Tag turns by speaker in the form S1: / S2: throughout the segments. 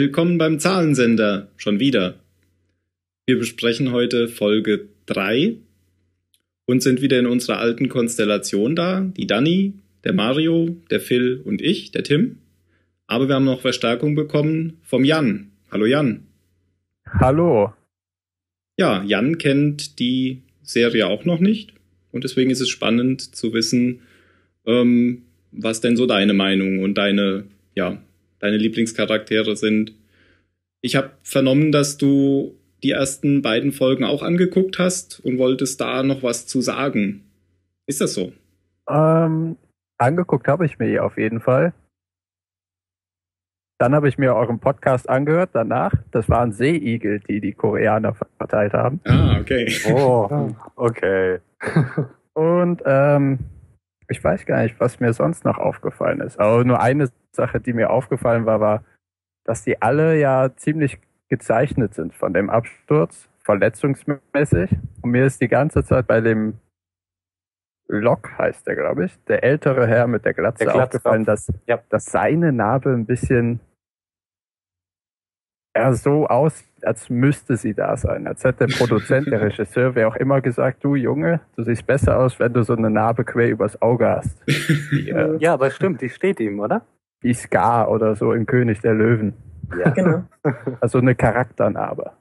S1: Willkommen beim Zahlensender, schon wieder. Wir besprechen heute Folge 3 und sind wieder in unserer alten Konstellation da. Die Dani, der Mario, der Phil und ich, der Tim. Aber wir haben noch Verstärkung bekommen vom Jan. Hallo Jan.
S2: Hallo.
S1: Ja, Jan kennt die Serie auch noch nicht und deswegen ist es spannend zu wissen, ähm, was denn so deine Meinung und deine, ja, deine Lieblingscharaktere sind. Ich habe vernommen, dass du die ersten beiden Folgen auch angeguckt hast und wolltest da noch was zu sagen. Ist das so?
S2: Ähm, angeguckt habe ich mir auf jeden Fall. Dann habe ich mir euren Podcast angehört danach. Das waren Seeigel, die die Koreaner verteilt haben.
S1: Ah, okay.
S2: Oh, okay. Und ähm, ich weiß gar nicht, was mir sonst noch aufgefallen ist. Aber nur eine Sache, die mir aufgefallen war, war, dass die alle ja ziemlich gezeichnet sind von dem Absturz, verletzungsmäßig. Und mir ist die ganze Zeit bei dem Lok heißt der, glaube ich, der ältere Herr mit der Glatze, der Glatze aufgefallen, dass, ja. dass seine Narbe ein bisschen ja, so aus, als müsste sie da sein. Als hätte der Produzent, der Regisseur, wer auch immer gesagt, du Junge, du siehst besser aus, wenn du so eine Narbe quer übers Auge hast.
S3: Die, äh, ja, aber stimmt, die steht ihm, oder?
S2: Wie Scar oder so im König der Löwen.
S3: Ja, genau.
S2: Also eine Charakternarbe.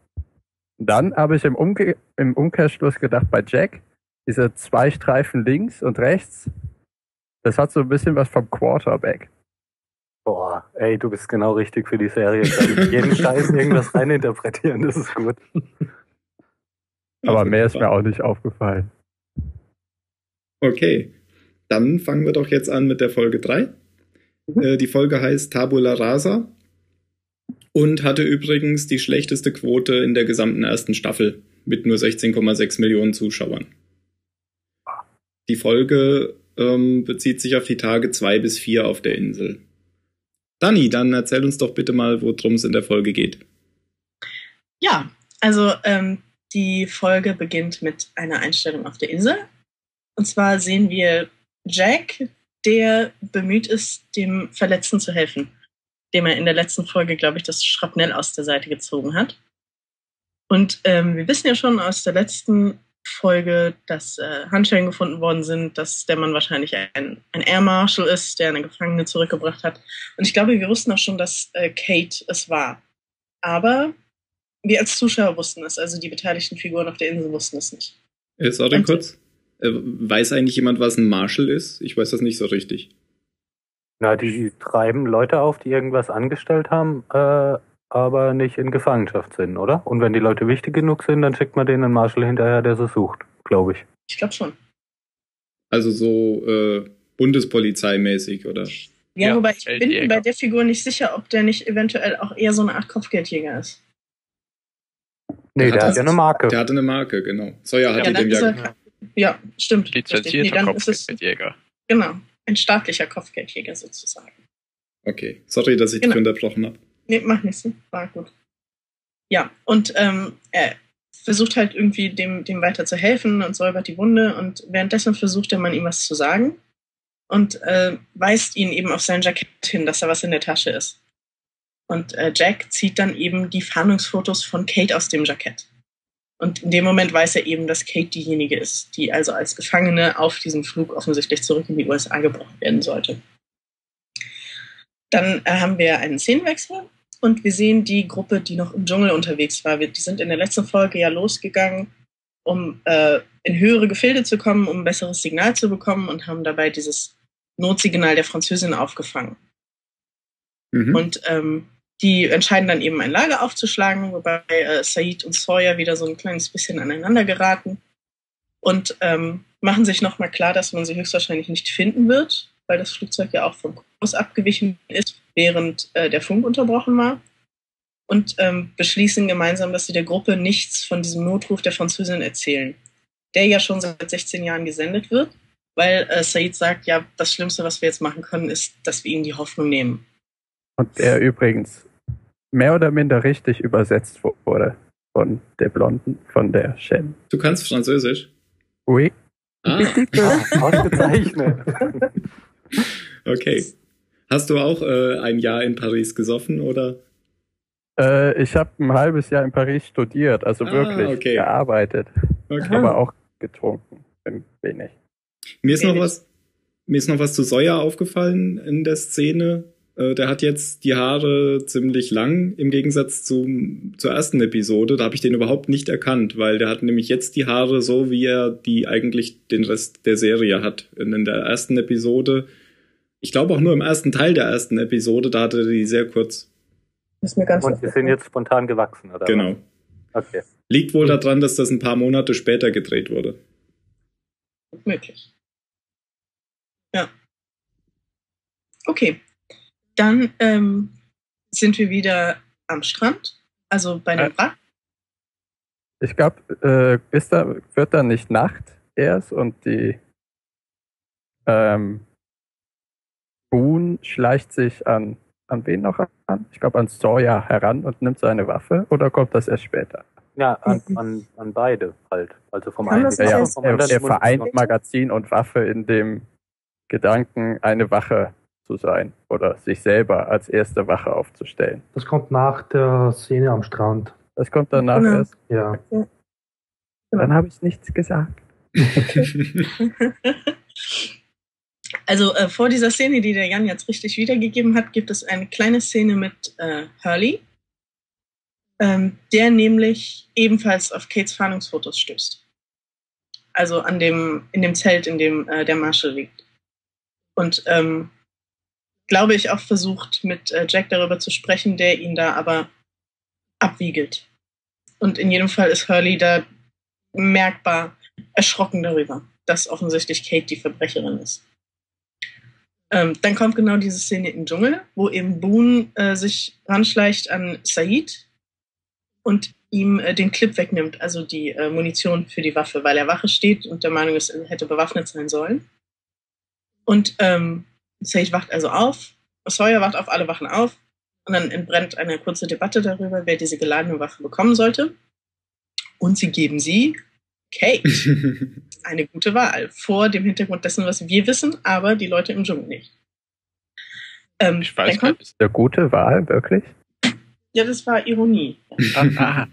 S2: Dann habe ich im, Umge im Umkehrschluss gedacht, bei Jack, diese zwei Streifen links und rechts, das hat so ein bisschen was vom Quarterback.
S3: Boah, ey, du bist genau richtig für die Serie. Kann jeden Scheiß irgendwas reininterpretieren, das ist gut.
S2: Aber mehr ist mir auch nicht aufgefallen.
S1: Okay, dann fangen wir doch jetzt an mit der Folge 3. Mhm. Äh, die Folge heißt Tabula Rasa und hatte übrigens die schlechteste Quote in der gesamten ersten Staffel mit nur 16,6 Millionen Zuschauern. Die Folge ähm, bezieht sich auf die Tage 2 bis 4 auf der Insel. Dani, dann erzähl uns doch bitte mal, worum es in der Folge geht.
S4: Ja, also ähm, die Folge beginnt mit einer Einstellung auf der Insel. Und zwar sehen wir Jack, der bemüht ist, dem Verletzten zu helfen, dem er in der letzten Folge, glaube ich, das Schrapnell aus der Seite gezogen hat. Und ähm, wir wissen ja schon aus der letzten Folge, dass äh, Handschellen gefunden worden sind, dass der Mann wahrscheinlich ein, ein Air Marshal ist, der eine Gefangene zurückgebracht hat. Und ich glaube, wir wussten auch schon, dass äh, Kate es war. Aber wir als Zuschauer wussten es, also die beteiligten Figuren auf der Insel wussten es nicht.
S1: Äh, sorry, kurz. Äh, weiß eigentlich jemand, was ein Marshal ist? Ich weiß das nicht so richtig.
S3: Na, die treiben Leute auf, die irgendwas angestellt haben, äh, aber nicht in Gefangenschaft sind, oder? Und wenn die Leute wichtig genug sind, dann schickt man denen einen Marshal hinterher, der sie sucht, glaube ich.
S4: Ich glaube schon.
S1: Also so äh, Bundespolizeimäßig, oder?
S4: Ja, ja, wobei ich bin Jäger. bei der Figur nicht sicher, ob der nicht eventuell auch eher so eine Art Kopfgeldjäger ist.
S3: Nee, der, der hat ja eine Marke.
S1: Der hatte eine Marke, genau. Sawyer hat ja, die dem ja.
S4: Er, ja, stimmt.
S5: Lizenzierter nee, Kopfgeldjäger.
S4: Genau, ein staatlicher Kopfgeldjäger sozusagen.
S1: Okay, sorry, dass ich genau. dich unterbrochen habe.
S4: Nee, mach nichts. War gut. Ja, und ähm, er versucht halt irgendwie dem, dem weiter zu helfen und säubert die Wunde und währenddessen versucht der Mann ihm was zu sagen und äh, weist ihn eben auf sein Jackett hin, dass da was in der Tasche ist. Und äh, Jack zieht dann eben die Fahndungsfotos von Kate aus dem Jackett. Und in dem Moment weiß er eben, dass Kate diejenige ist, die also als Gefangene auf diesem Flug offensichtlich zurück in die USA gebracht werden sollte. Dann äh, haben wir einen Szenenwechsel und wir sehen die Gruppe, die noch im Dschungel unterwegs war. Die sind in der letzten Folge ja losgegangen, um äh, in höhere Gefilde zu kommen, um ein besseres Signal zu bekommen und haben dabei dieses Notsignal der Französin aufgefangen. Mhm. Und ähm, die entscheiden dann eben ein Lager aufzuschlagen, wobei äh, Said und Sawyer wieder so ein kleines bisschen aneinander geraten und ähm, machen sich nochmal klar, dass man sie höchstwahrscheinlich nicht finden wird, weil das Flugzeug ja auch vom Kurs abgewichen ist, während äh, der Funk unterbrochen war. Und ähm, beschließen gemeinsam, dass sie der Gruppe nichts von diesem Notruf der Französin erzählen, der ja schon seit 16 Jahren gesendet wird, weil äh, Said sagt, ja, das Schlimmste, was wir jetzt machen können, ist, dass wir ihnen die Hoffnung nehmen.
S2: Und der übrigens mehr oder minder richtig übersetzt wurde von der Blonden, von der Shen.
S1: Du kannst Französisch?
S2: Oui.
S1: Ah.
S3: Ausgezeichnet.
S1: Okay. Hast du auch äh, ein Jahr in Paris gesoffen oder?
S2: Äh, ich habe ein halbes Jahr in Paris studiert, also ah, wirklich okay. gearbeitet. Okay. Aber auch getrunken, ein wenig.
S1: Mir ist noch was, mir ist noch was zu Sawyer aufgefallen in der Szene. Äh, der hat jetzt die Haare ziemlich lang im Gegensatz zum, zur ersten Episode. Da habe ich den überhaupt nicht erkannt, weil der hat nämlich jetzt die Haare so, wie er die eigentlich den Rest der Serie hat. In, in der ersten Episode, ich glaube auch nur im ersten Teil der ersten Episode, da hatte die sehr kurz.
S3: Ist mir ganz Und die sind jetzt spontan gewachsen, oder?
S1: Genau. Okay. Liegt wohl daran, dass das ein paar Monate später gedreht wurde.
S4: Möglich. Ja. Okay. Dann ähm, sind wir wieder am Strand, also bei einem Wrack.
S2: Ich glaube, äh, da, wird dann nicht Nacht erst und die ähm, Boone schleicht sich an, an wen noch an? Ich glaube an Sawyer heran und nimmt seine Waffe oder kommt das erst später?
S3: Ja, an, an, an beide halt. Also vom
S2: einen. Ja, ja, vom er, er vereint Magazin und Waffe in dem Gedanken, eine Wache zu sein oder sich selber als erste Wache aufzustellen.
S6: Das kommt nach der Szene am Strand.
S2: Das kommt danach genau. erst?
S6: Ja.
S2: Dann genau. habe ich nichts gesagt.
S4: also äh, vor dieser Szene, die der Jan jetzt richtig wiedergegeben hat, gibt es eine kleine Szene mit äh, Hurley, ähm, der nämlich ebenfalls auf Kates Fahndungsfotos stößt. Also an dem, in dem Zelt, in dem äh, der Marshall liegt. Und ähm, glaube ich, auch versucht, mit äh, Jack darüber zu sprechen, der ihn da aber abwiegelt. Und in jedem Fall ist Hurley da merkbar erschrocken darüber, dass offensichtlich Kate die Verbrecherin ist. Ähm, dann kommt genau diese Szene im Dschungel, wo eben Boone äh, sich ranschleicht an Said und ihm äh, den Clip wegnimmt, also die äh, Munition für die Waffe, weil er Wache steht und der Meinung ist, er hätte bewaffnet sein sollen. Und ähm, Sage wacht also auf, Sawyer wacht auf alle Wachen auf und dann entbrennt eine kurze Debatte darüber, wer diese geladene Waffe bekommen sollte. Und sie geben sie Kate. eine gute Wahl. Vor dem Hintergrund dessen, was wir wissen, aber die Leute im Dschungel nicht.
S2: Ähm, ich weiß nicht, ist eine gute Wahl, wirklich?
S4: Ja, das war Ironie.
S5: Ah,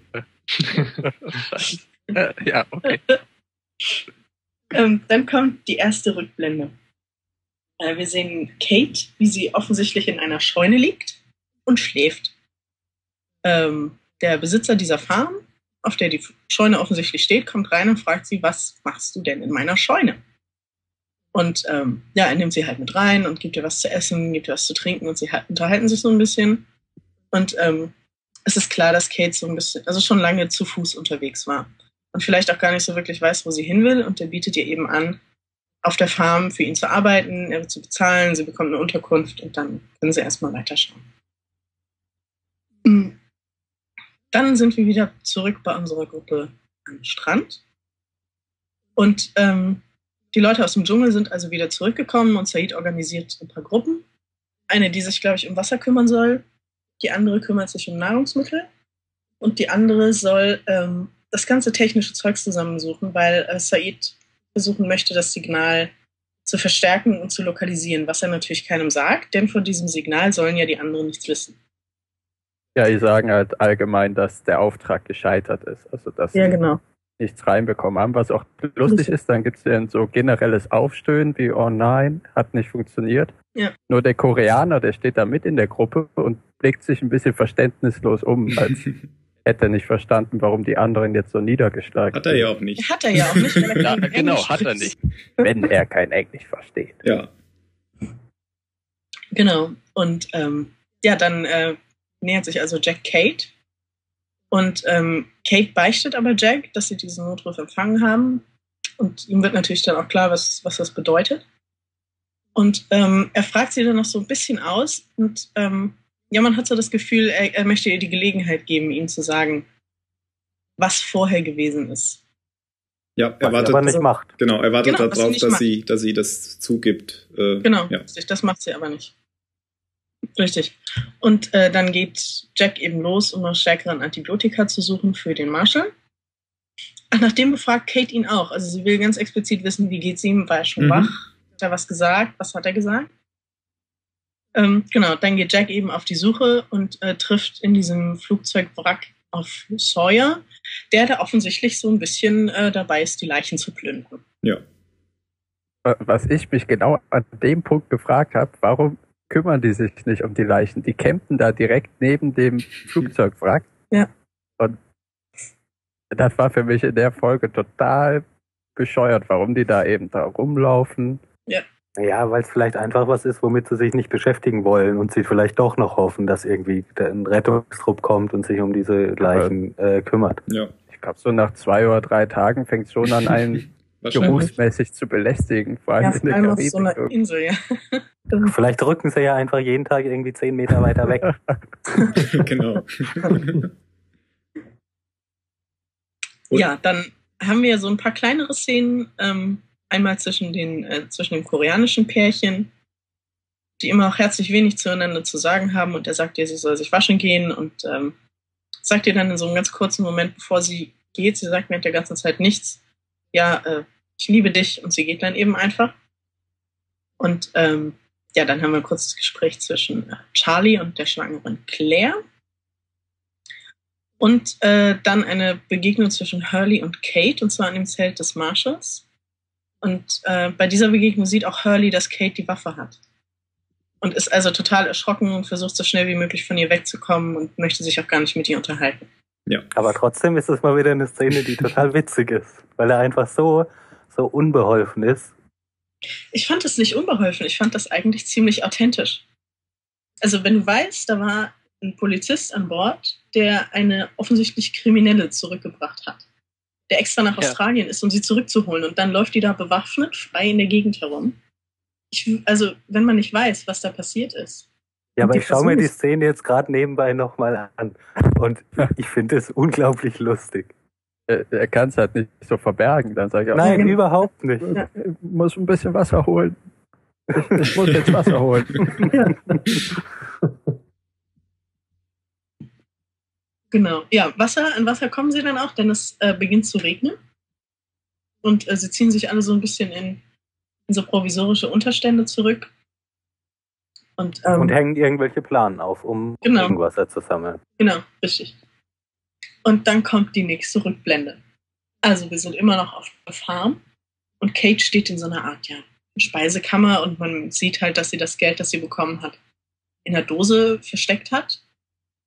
S5: ja, okay.
S4: ähm, dann kommt die erste Rückblende. Äh, wir sehen Kate, wie sie offensichtlich in einer Scheune liegt und schläft. Ähm, der Besitzer dieser Farm, auf der die Scheune offensichtlich steht, kommt rein und fragt sie, was machst du denn in meiner Scheune? Und ähm, ja, er nimmt sie halt mit rein und gibt ihr was zu essen, gibt ihr was zu trinken und sie halt, unterhalten sich so ein bisschen. Und ähm, es ist klar, dass Kate so ein bisschen, also schon lange zu Fuß unterwegs war und vielleicht auch gar nicht so wirklich weiß, wo sie hin will. Und der bietet ihr eben an, auf der Farm für ihn zu arbeiten, er wird sie bezahlen, sie bekommt eine Unterkunft und dann können sie erstmal weiterschauen. Dann sind wir wieder zurück bei unserer Gruppe am Strand. Und ähm, die Leute aus dem Dschungel sind also wieder zurückgekommen und Said organisiert ein paar Gruppen. Eine, die sich, glaube ich, um Wasser kümmern soll. Die andere kümmert sich um Nahrungsmittel. Und die andere soll ähm, das ganze technische Zeug zusammensuchen, weil äh, Said versuchen möchte, das Signal zu verstärken und zu lokalisieren, was er natürlich keinem sagt, denn von diesem Signal sollen ja die anderen nichts wissen.
S2: Ja, die sagen halt allgemein, dass der Auftrag gescheitert ist. Also dass
S4: ja, genau.
S2: sie nichts reinbekommen haben. Was auch lustig ist, dann gibt es ja so generelles Aufstöhnen wie, oh nein, hat nicht funktioniert.
S4: Ja.
S2: Nur der Koreaner, der steht da mit in der Gruppe und blickt sich ein bisschen verständnislos um, als hätte nicht verstanden, warum die anderen jetzt so niedergeschlagen
S1: sind. Hat er ja auch nicht.
S4: Hat er ja auch nicht. Wenn
S5: er ja, genau, hat er nicht.
S2: Wenn er kein Englisch versteht.
S1: Ja.
S4: Genau. Und ähm, ja, dann äh, nähert sich also Jack Kate. Und ähm, Kate beichtet aber Jack, dass sie diesen Notruf empfangen haben. Und ihm wird natürlich dann auch klar, was, was das bedeutet. Und ähm, er fragt sie dann noch so ein bisschen aus und ähm, ja, man hat so das Gefühl, er, er möchte ihr die Gelegenheit geben, ihm zu sagen, was vorher gewesen ist.
S1: Ja, er wartet,
S3: aber nicht macht.
S1: Genau, er wartet genau, darauf, dass sie, dass sie das zugibt.
S4: Äh, genau, ja. das macht sie aber nicht. Richtig. Und äh, dann geht Jack eben los, um noch stärkeren Antibiotika zu suchen für den Marshall. Ach, nachdem befragt Kate ihn auch. Also sie will ganz explizit wissen, wie geht's ihm, war er schon mhm. wach? Hat er was gesagt? Was hat er gesagt? Ähm, genau, dann geht Jack eben auf die Suche und äh, trifft in diesem Flugzeugwrack auf Sawyer, der da offensichtlich so ein bisschen äh, dabei ist, die Leichen zu plündern.
S1: Ja.
S2: Was ich mich genau an dem Punkt gefragt habe, warum kümmern die sich nicht um die Leichen? Die campen da direkt neben dem Flugzeugwrack.
S4: Ja.
S2: Und das war für mich in der Folge total bescheuert, warum die da eben da rumlaufen.
S3: Ja, weil es vielleicht einfach was ist, womit sie sich nicht beschäftigen wollen und sie vielleicht doch noch hoffen, dass irgendwie ein Rettungstrupp kommt und sich um diese Leichen äh, kümmert.
S1: Ja.
S2: Ich glaube, so nach zwei oder drei Tagen fängt es schon an, einen Geruchsmäßig zu belästigen. Vor allem
S4: Ja,
S2: in der
S4: auf so einer. Insel, ja.
S3: Vielleicht rücken sie ja einfach jeden Tag irgendwie zehn Meter weiter weg.
S1: genau.
S4: Ja, dann haben wir so ein paar kleinere Szenen, ähm, einmal zwischen den äh, zwischen dem koreanischen Pärchen, die immer auch herzlich wenig zueinander zu sagen haben und er sagt ihr, sie soll sich waschen gehen und ähm, sagt ihr dann in so einem ganz kurzen Moment, bevor sie geht, sie sagt während der ganzen Zeit nichts, ja, äh, ich liebe dich und sie geht dann eben einfach. Und ähm, ja, dann haben wir ein kurzes Gespräch zwischen äh, Charlie und der schwangeren Claire. Und äh, dann eine Begegnung zwischen Hurley und Kate, und zwar an dem Zelt des Marshalls. Und äh, bei dieser Begegnung sieht auch Hurley, dass Kate die Waffe hat. Und ist also total erschrocken und versucht so schnell wie möglich von ihr wegzukommen und möchte sich auch gar nicht mit ihr unterhalten.
S3: Aber trotzdem ist es mal wieder eine Szene, die total witzig ist, weil er einfach so, so unbeholfen ist.
S4: Ich fand das nicht unbeholfen, ich fand das eigentlich ziemlich authentisch. Also wenn du weißt, da war ein Polizist an Bord, der eine offensichtlich Kriminelle zurückgebracht hat, der extra nach
S5: Ja.
S4: Australien ist, um sie zurückzuholen und dann läuft die da bewaffnet frei in der Gegend herum. Ich, also wenn man nicht weiß, was da passiert ist.
S3: Ja, aber ich schaue mir die Szene jetzt gerade nebenbei nochmal an und ich finde es unglaublich lustig.
S2: Er, er kann es halt nicht so verbergen. Dann sage ich auch,
S3: Nein,
S4: genau.
S3: überhaupt nicht.
S2: Ich muss ein bisschen Wasser holen. Ich, ich muss jetzt Wasser holen.
S4: Genau. Ja, Wasser, an Wasser kommen sie dann auch, denn es äh, beginnt zu regnen. Und äh, sie ziehen sich alle so ein bisschen in, in so provisorische Unterstände zurück. Und, ähm,
S3: Und hängen irgendwelche Planen auf, um
S4: Genau.
S3: Regenwasser zu sammeln.
S4: Genau, richtig. Und dann kommt die nächste Rückblende. Also wir sind immer noch auf der Farm und Kate steht in so einer Art ja, Speisekammer und man sieht halt, dass sie das Geld, das sie bekommen hat, in der Dose versteckt hat.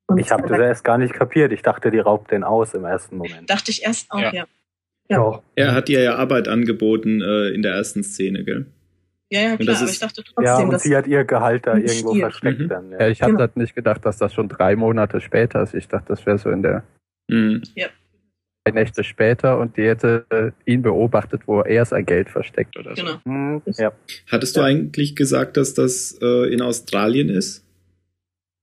S4: Und
S3: Ich habe das erst gar nicht kapiert. Ich dachte, die raubt den aus im ersten Moment.
S4: dachte ich erst auch,
S5: Ja.
S4: ja. Ja.
S1: Er hat ihr ja Arbeit angeboten äh, in der ersten Szene, gell?
S4: Ja, ja,
S1: Und
S4: klar, aber ich dachte trotzdem,
S3: Ja, und sie hat ihr Gehalt da irgendwo versteckt
S1: Mhm.
S3: dann.
S2: Ja,
S3: Ja.
S2: ich habe
S4: Genau.
S2: das nicht gedacht, dass das schon drei Monate später ist. Ich dachte, das wäre so in der
S1: Mhm.
S2: drei Nächte später und die hätte äh, ihn beobachtet, wo er sein Geld versteckt oder so.
S4: genau.
S3: Hm, ja.
S1: Hattest du
S4: Ja.
S1: eigentlich gesagt, dass das äh, in Australien ist?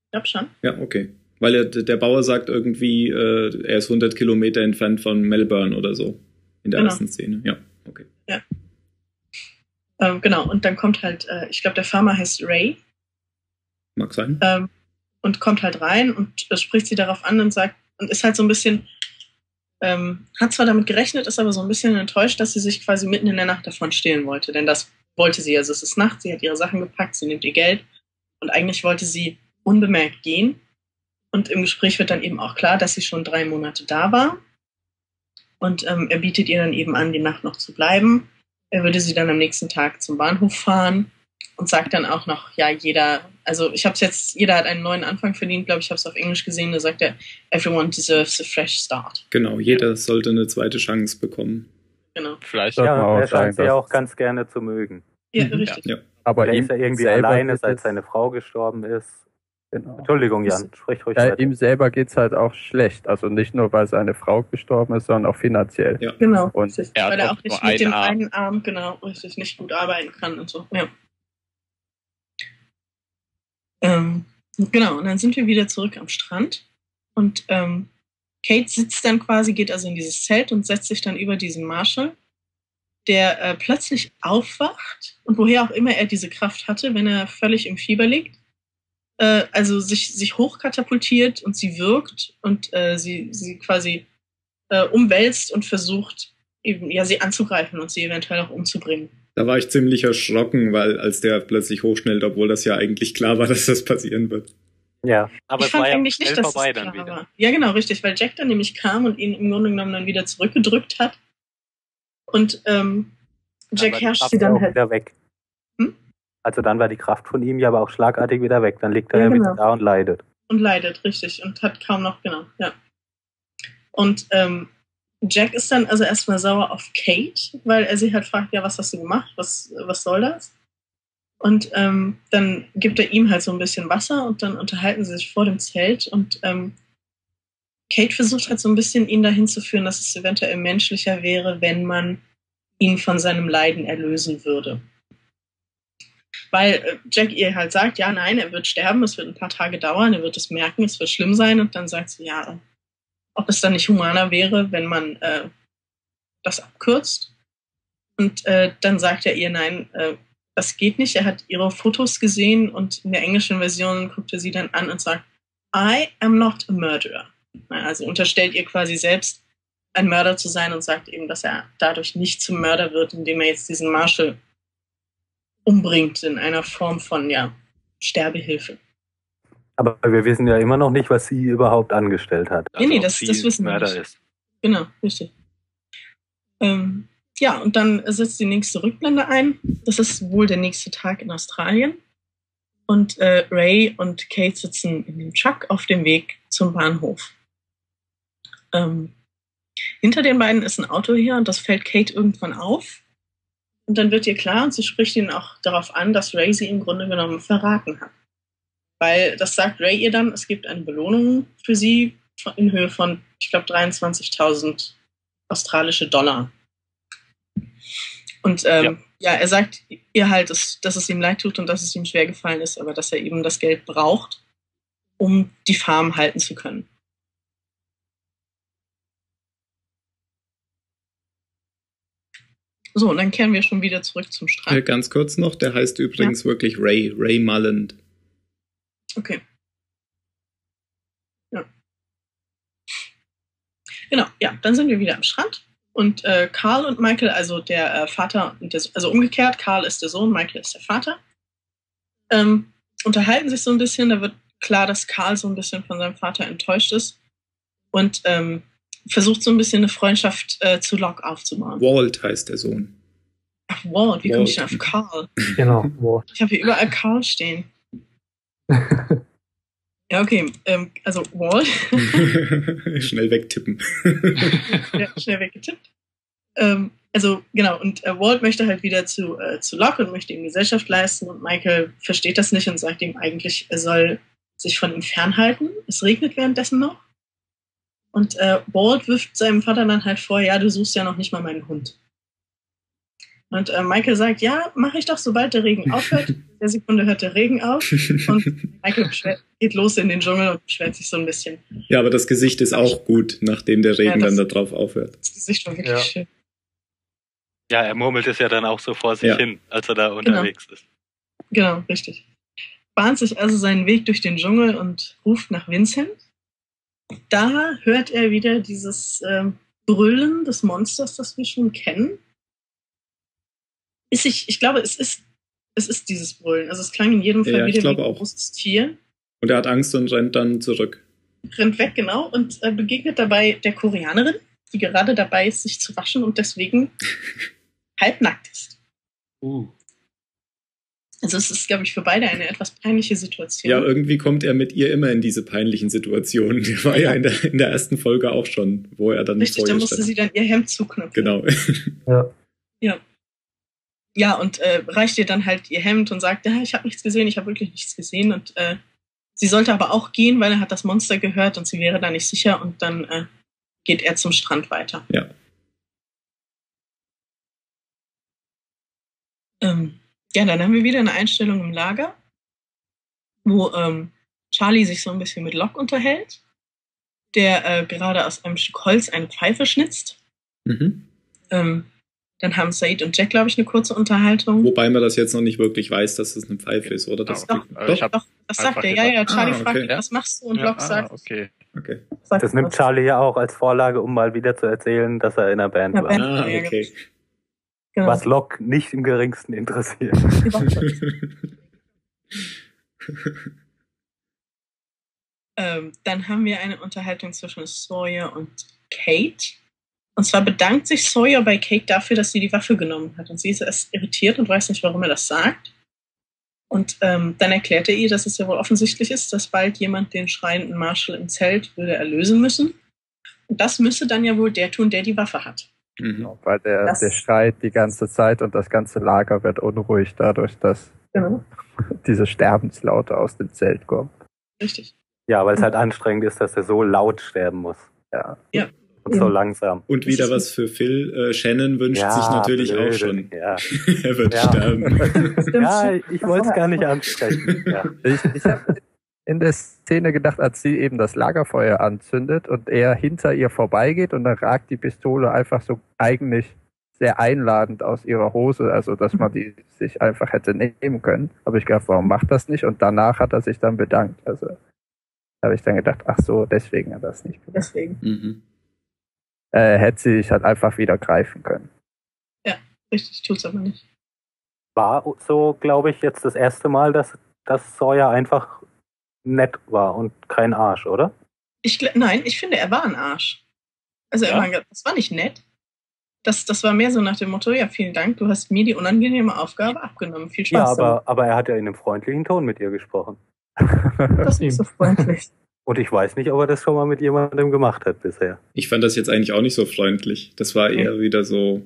S4: Ich glaube schon.
S1: Ja, okay. Weil er, der Bauer sagt irgendwie, äh, er ist 100 Kilometer entfernt von Melbourne oder so. In der
S4: Genau.
S1: ersten Szene. Ja, okay.
S4: Ähm, genau, und dann kommt halt, äh, ich glaube, der Farmer heißt Ray
S1: Mag sein.
S4: ähm, und kommt halt rein und äh, spricht sie darauf an und sagt, und ist halt so ein bisschen, ähm, hat zwar damit gerechnet, ist aber so ein bisschen enttäuscht, dass sie sich quasi mitten in der Nacht davon stehlen wollte. Denn das wollte sie. Also es ist Nacht, sie hat ihre Sachen gepackt, sie nimmt ihr Geld und eigentlich wollte sie unbemerkt gehen. Und im Gespräch wird dann eben auch klar, dass sie schon drei Monate da war. Und ähm, er bietet ihr dann eben an, die Nacht noch zu bleiben. Er würde sie dann am nächsten Tag zum Bahnhof fahren und sagt dann auch noch, ja, jeder, also ich habe es jetzt, jeder hat einen neuen Anfang verdient, glaube ich, habe es auf Englisch gesehen, da sagt er, everyone deserves a fresh start.
S1: Genau, jeder sollte eine zweite Chance bekommen.
S4: Genau.
S5: Vielleicht.
S2: Man
S3: ja,
S2: auch
S3: er scheint sie auch ganz gerne zu mögen.
S4: Ja,
S1: Mhm.
S4: richtig.
S1: Ja.
S2: Aber
S3: er
S2: ihm
S3: ist ja irgendwie alleine,
S2: geht
S3: seit
S2: es-
S3: seine Frau gestorben ist.
S2: Genau.
S3: Entschuldigung, Jan, sprich ruhig
S2: Ja,
S3: weiter.
S2: ihm selber geht's halt auch schlecht. Also nicht nur, weil seine Frau gestorben ist, sondern auch finanziell.
S1: Ja.
S4: Genau.
S2: Und
S5: er
S4: Weil er
S5: auch
S4: nicht mit dem
S5: einen Arm.
S4: einen Arm, genau, richtig, nicht gut arbeiten kann und so. Ja. Ähm, genau, und dann sind wir wieder zurück am Strand und ähm, Kate sitzt dann quasi, geht also in dieses Zelt und setzt sich dann über diesen Marshall, der äh, plötzlich aufwacht und woher auch immer er diese Kraft hatte, wenn er völlig im Fieber liegt, äh, also sich, sich hochkatapultiert und sie wirkt und äh, sie, sie quasi äh, umwälzt und versucht, eben, ja, sie anzugreifen und sie eventuell auch umzubringen.
S1: Da war ich ziemlich erschrocken, weil als der plötzlich hochschnellt, obwohl das ja eigentlich klar war, dass das passieren wird.
S3: Ja.
S5: Aber
S4: ich
S5: es
S4: fand
S5: war ja
S4: eigentlich
S5: schnell
S4: nicht, dass
S5: vorbei
S4: es
S5: dann
S4: klar
S5: wieder.
S4: war. Ja, genau, richtig, weil Jack dann nämlich kam und ihn im Grunde genommen dann wieder zurückgedrückt hat. Und ähm, Jack herrscht sie dann halt.
S3: wieder weg.
S4: Hm?
S3: Also dann war die Kraft von ihm ja aber auch schlagartig wieder weg. Dann liegt er
S4: Ja,
S3: ja, wieder
S4: genau.
S3: da und leidet.
S4: und leidet, richtig, und hat kaum noch, genau, ja. Und ähm, Jack ist dann also erstmal sauer auf Kate, weil er sie halt fragt, ja, was hast du gemacht? Was, was soll das? Und ähm, dann gibt er ihm halt so ein bisschen Wasser und dann unterhalten sie sich vor dem Zelt und ähm, Kate versucht halt so ein bisschen ihn dahin zu führen, dass es eventuell menschlicher wäre, wenn man ihn von seinem Leiden erlösen würde. Weil äh, Jack ihr halt sagt, ja, nein, er wird sterben, es wird ein paar Tage dauern, er wird es merken, es wird schlimm sein und dann sagt sie, ja, ob es dann nicht humaner wäre, wenn man äh, das abkürzt. Und äh, dann sagt er ihr, nein, äh, das geht nicht. Er hat ihre Fotos gesehen und in der englischen Version guckt er sie dann an und sagt, I am not a murderer. Also unterstellt ihr quasi selbst, ein Mörder zu sein und sagt eben, dass er dadurch nicht zum Mörder wird, indem er jetzt diesen Marshall umbringt in einer Form von ja, Sterbehilfe.
S3: Aber wir wissen ja immer noch nicht, was sie überhaupt angestellt hat.
S4: Nee, nee,
S5: ob
S4: das- das wissen wir nicht.
S5: ist.
S4: Genau, richtig. Ähm, ja, und dann setzt die nächste Rückblende ein. Das ist wohl der nächste Tag in Australien. Und äh, Ray und Kate sitzen in dem Truck auf dem Weg zum Bahnhof. Ähm, hinter den beiden ist ein Auto hier und das fällt Kate irgendwann auf. Und dann wird ihr klar, und sie spricht ihn auch darauf an, dass Ray sie im Grunde genommen verraten hat. Weil das sagt Ray ihr dann, es gibt eine Belohnung für sie in Höhe von, ich glaube, 23.000 australische Dollar. Und ähm, ja. er sagt ihr halt, dass, dass es ihm leid tut und dass es ihm schwer gefallen ist, aber dass er eben das Geld braucht, um die Farm halten zu können. So, und dann kehren wir schon wieder zurück zum
S1: Äh,
S4: Strand.
S1: ganz kurz noch, der heißt übrigens wirklich Ray, Ray Mulland.
S4: Okay. Ja. Genau, ja, dann sind wir wieder am Strand. Und äh, Carl und Michael, also der äh, Vater, und der, also umgekehrt, Carl ist der Sohn, Michael ist der Vater, ähm, unterhalten sich so ein bisschen. Da wird klar, dass Carl so ein bisschen von seinem Vater enttäuscht ist und ähm, versucht so ein bisschen eine Freundschaft äh, zu Locke aufzubauen.
S1: Walt heißt der Sohn.
S4: Ach, Walt, wie komme ich denn
S1: Walt.
S4: auf Carl?
S6: Genau, wo.
S4: Ich habe hier überall Carl stehen. Ja, okay, ähm, also Walt.
S1: Schnell wegtippen.
S4: ja, schnell weggetippt. Ähm, also genau, und äh, Walt möchte halt wieder zu, äh, zu Locke und möchte ihm Gesellschaft leisten und Michael versteht das nicht und sagt ihm eigentlich, er soll sich von ihm fernhalten. Es regnet währenddessen noch. Und äh, Walt wirft seinem Vater dann halt vor, ja, du suchst ja noch nicht mal meinen Hund. Und äh, Michael sagt, ja, mache ich doch, sobald der Regen aufhört. In der Sekunde hört der Regen auf und Michael geht los in den Dschungel und beschwert sich so ein bisschen.
S1: ja, aber das Gesicht ist auch gut, nachdem der Regen
S4: Ja, das-
S1: dann da drauf aufhört.
S4: Das Gesicht war wirklich
S6: Ja.
S4: schön.
S5: Ja, er murmelt es ja dann auch so vor sich
S1: Ja.
S5: hin, als er da unterwegs ist.
S4: Genau, richtig. Bahnt sich also seinen Weg durch den Dschungel und ruft nach Vincent. Da hört er wieder dieses ähm, Brüllen des Monsters, das wir schon kennen. Ist ich, ich glaube, es ist, es ist dieses Brüllen. Also es klang in jedem Fall
S1: Ja,
S4: wieder wie ein
S1: auch.
S4: großes Tier.
S1: Und er hat Angst und rennt dann zurück.
S4: Rennt weg, genau, und äh, begegnet dabei der Koreanerin, die gerade dabei ist, sich zu waschen und deswegen halbnackt ist.
S5: Uh.
S4: Also es ist, glaube ich, für beide eine etwas peinliche Situation.
S1: Ja, irgendwie kommt er mit ihr immer in diese peinlichen Situationen. Der war ja in der, in der ersten Folge auch schon, wo er dann
S4: Richtig, da musste
S1: stand.
S4: sie dann ihr Hemd zuknöpfen.
S1: Genau.
S6: Ja.
S4: Ja, und äh, reicht ihr dann halt ihr Hemd und sagt, ja, ich habe nichts gesehen, ich habe wirklich nichts gesehen. Und äh, sie sollte aber auch gehen, weil er hat das Monster gehört und sie wäre da nicht sicher. Und dann äh, geht er zum Strand weiter.
S1: Ja.
S4: Ähm, ja, dann haben wir wieder eine Einstellung im Lager, wo ähm, Charlie sich so ein bisschen mit Locke unterhält, der äh, gerade aus einem Stück Holz eine Pfeife schnitzt.
S1: Mhm.
S4: Ähm, dann haben Said und Jack, glaube ich, eine kurze Unterhaltung.
S1: Wobei man das jetzt noch nicht wirklich weiß, dass es eine Pfeife ist, oder? Das
S5: Doch,
S1: doch,
S5: aber ich hab-
S4: Doch, das sagt er. Ja, ja,
S5: gesagt.
S4: Charlie
S1: Ah,
S4: fragt,
S1: okay.
S4: ihn, was machst du? Und
S5: Ja,
S4: Locke
S5: ah,
S4: sagt,
S5: okay.
S1: okay.
S4: sagt
S3: Das nimmt
S4: was.
S3: Charlie ja auch als Vorlage, um mal wieder zu erzählen, dass er in einer Band
S4: In einer
S3: war.
S4: Band.
S1: Ah, okay.
S4: Genau.
S3: Was Locke nicht im geringsten interessiert.
S4: Ähm, dann haben wir eine Unterhaltung zwischen Sawyer und Kate. Und zwar bedankt sich Sawyer bei Kate dafür, dass sie die Waffe genommen hat. Und sie ist erst irritiert und weiß nicht, warum er das sagt. Und ähm, dann erklärt er ihr, dass es ja wohl offensichtlich ist, dass bald jemand den schreienden Marshall im Zelt würde erlösen müssen. Und das müsse dann ja wohl der tun, der die Waffe hat.
S1: Mhm.
S2: Weil der,
S4: Das-
S2: der schreit die ganze Zeit und das ganze Lager wird unruhig dadurch, dass
S4: Genau.
S2: diese Sterbenslaute aus dem Zelt kommen.
S4: Richtig.
S3: Ja, weil es halt anstrengend ist, dass er so laut sterben muss.
S2: Ja.
S3: Und so langsam.
S1: Und wieder was für Phil. Äh, Shannon wünscht
S3: Ja,
S1: sich natürlich
S3: blöde.
S1: auch schon.
S3: Ja,
S1: er wird
S3: Ja.
S1: sterben.
S3: ja ich wollte es gar nicht ansprechen. Ja.
S2: Ich, ich habe in der Szene gedacht, als sie eben das Lagerfeuer anzündet und er hinter ihr vorbeigeht und dann ragt die Pistole einfach so eigentlich sehr einladend aus ihrer Hose, also dass man die sich einfach hätte nehmen können. Aber ich gedacht, warum macht das nicht? Und danach hat er sich dann bedankt. Also da habe ich dann gedacht, ach so, deswegen hat er das nicht gemacht.
S4: Deswegen.
S1: Mhm.
S2: Äh, hätte sie sich halt einfach wieder greifen können.
S4: Richtig, tut's aber nicht.
S3: War so, glaube ich, jetzt das erste Mal, dass, dass Sawyer einfach nett war und kein Arsch, oder?
S4: Ich, nein, ich finde, er war ein Arsch. Also, er
S5: Ja?
S4: war, das war nicht nett. Das, das war mehr so nach dem Motto, ja, vielen Dank, du hast mir die unangenehme Aufgabe abgenommen. Viel
S3: Ja,
S4: Spaß
S3: aber, aber er hat ja in einem freundlichen Ton mit ihr gesprochen.
S4: Das ist so freundlich.
S3: Und ich weiß nicht, ob er das schon mal mit jemandem gemacht hat bisher.
S1: Ich fand das jetzt eigentlich auch nicht so freundlich. Das war eher wieder so.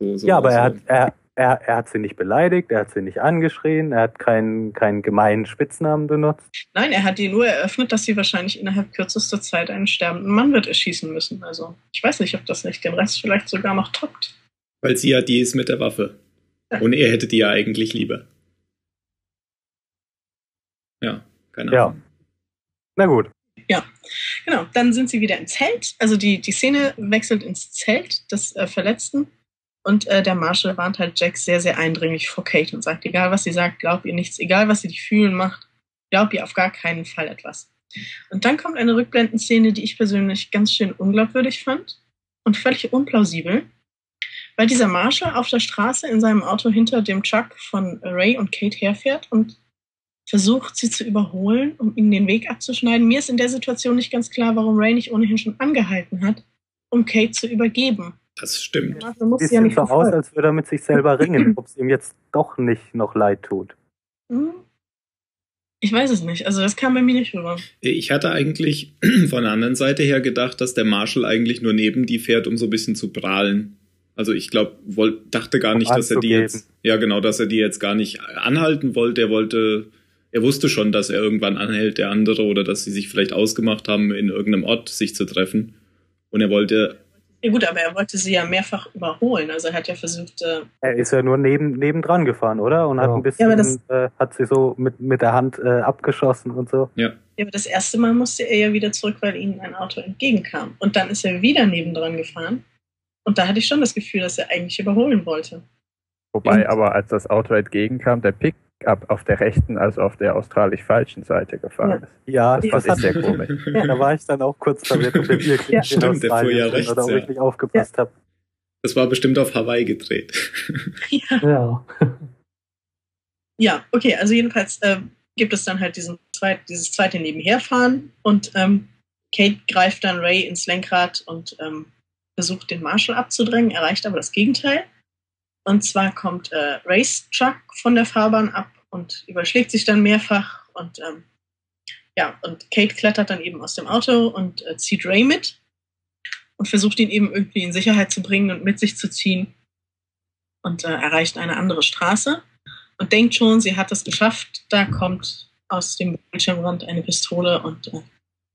S1: so, so
S3: ja, aber
S1: so.
S3: er hat, er, er, er hat sie nicht beleidigt, er hat sie nicht angeschrien, er hat keinen, keinen gemeinen Spitznamen benutzt.
S4: Nein, er hat ihr nur eröffnet, dass sie wahrscheinlich innerhalb kürzester Zeit einen sterbenden Mann wird erschießen müssen. Also, ich weiß nicht, ob das nicht den Rest vielleicht sogar noch toppt.
S1: Weil sie ja die ist mit der Waffe.
S4: Ja.
S1: Und er hätte die ja eigentlich lieber. Ja, keine
S3: Ja. Na gut.
S4: Genau, dann sind sie wieder im Zelt. Also die, die Szene wechselt ins Zelt des äh, Verletzten. Und äh, der Marshall warnt halt Jack sehr, sehr eindringlich vor Kate und sagt, egal was sie sagt, glaub ihr nichts, egal was sie dich fühlen macht, glaub ihr auf gar keinen Fall etwas. Und dann kommt eine Rückblendenszene, die ich persönlich ganz schön unglaubwürdig fand und völlig unplausibel, weil dieser Marshall auf der Straße in seinem Auto hinter dem Truck von Ray und Kate herfährt und versucht, sie zu überholen, um ihnen den Weg abzuschneiden. Mir ist in der Situation nicht ganz klar, warum Ray nicht ohnehin schon angehalten hat, um Kate zu übergeben.
S1: Das stimmt.
S4: Also muss
S3: Sieht
S4: sie ja nicht
S3: so aus, als würde er mit sich selber ringen, ob es ihm jetzt doch nicht noch leid tut.
S4: Hm? Ich weiß es nicht. Also das kam bei mir nicht rüber.
S1: Ich hatte eigentlich von der anderen Seite her gedacht, dass der Marshall eigentlich nur neben die fährt, um so ein bisschen zu prahlen. Also ich glaube, dachte gar
S3: Um
S1: nicht, dass er die jetzt, ja genau, dass er die jetzt gar nicht anhalten wollte. Er wollte, er wusste schon, dass er irgendwann anhält, der andere, oder dass sie sich vielleicht ausgemacht haben, in irgendeinem Ort sich zu treffen. Und er wollte,
S4: Ja gut, aber er wollte sie ja mehrfach überholen. Also er hat ja versucht, äh,
S3: Er ist ja nur neben, nebendran gefahren, oder? Und hat
S6: Ja.
S3: ein bisschen,
S4: Ja, aber das-
S3: äh, hat sie so mit, mit der Hand äh, abgeschossen und so.
S1: ja,
S4: ja, aber das erste Mal musste er ja wieder zurück, weil ihnen ein Auto entgegenkam. Und dann ist er wieder nebendran gefahren. Und da hatte ich schon das Gefühl, dass er eigentlich überholen wollte.
S2: Wobei
S4: Und-
S2: aber, als das Auto entgegenkam, der Pickup auf der rechten, also auf der australisch falschen Seite gefahren ist.
S3: Ja,
S2: Das
S3: das
S2: fand ich sehr komisch.
S3: da war ich dann auch kurz verwirrt, ob der wirklich
S4: Ja.
S3: in
S1: Stimmt, der fuhr ja rechts,
S3: oder ob ich nicht aufgepasst habe.
S1: das war bestimmt auf Hawaii gedreht.
S4: ja.
S6: Ja.
S4: Ja, okay, also jedenfalls äh, gibt es dann halt diesen zweit, dieses zweite Nebenherfahren und ähm, Kate greift dann Ray ins Lenkrad und ähm, versucht den Marshall abzudrängen, erreicht aber das Gegenteil. Und zwar kommt äh, Rays Truck von der Fahrbahn ab und überschlägt sich dann mehrfach und ähm, ja, und Kate klettert dann eben aus dem Auto und äh, zieht Ray mit und versucht ihn eben irgendwie in Sicherheit zu bringen und mit sich zu ziehen und äh, erreicht eine andere Straße und denkt schon, sie hat es geschafft. Da kommt aus dem Bildschirmrand eine Pistole und äh,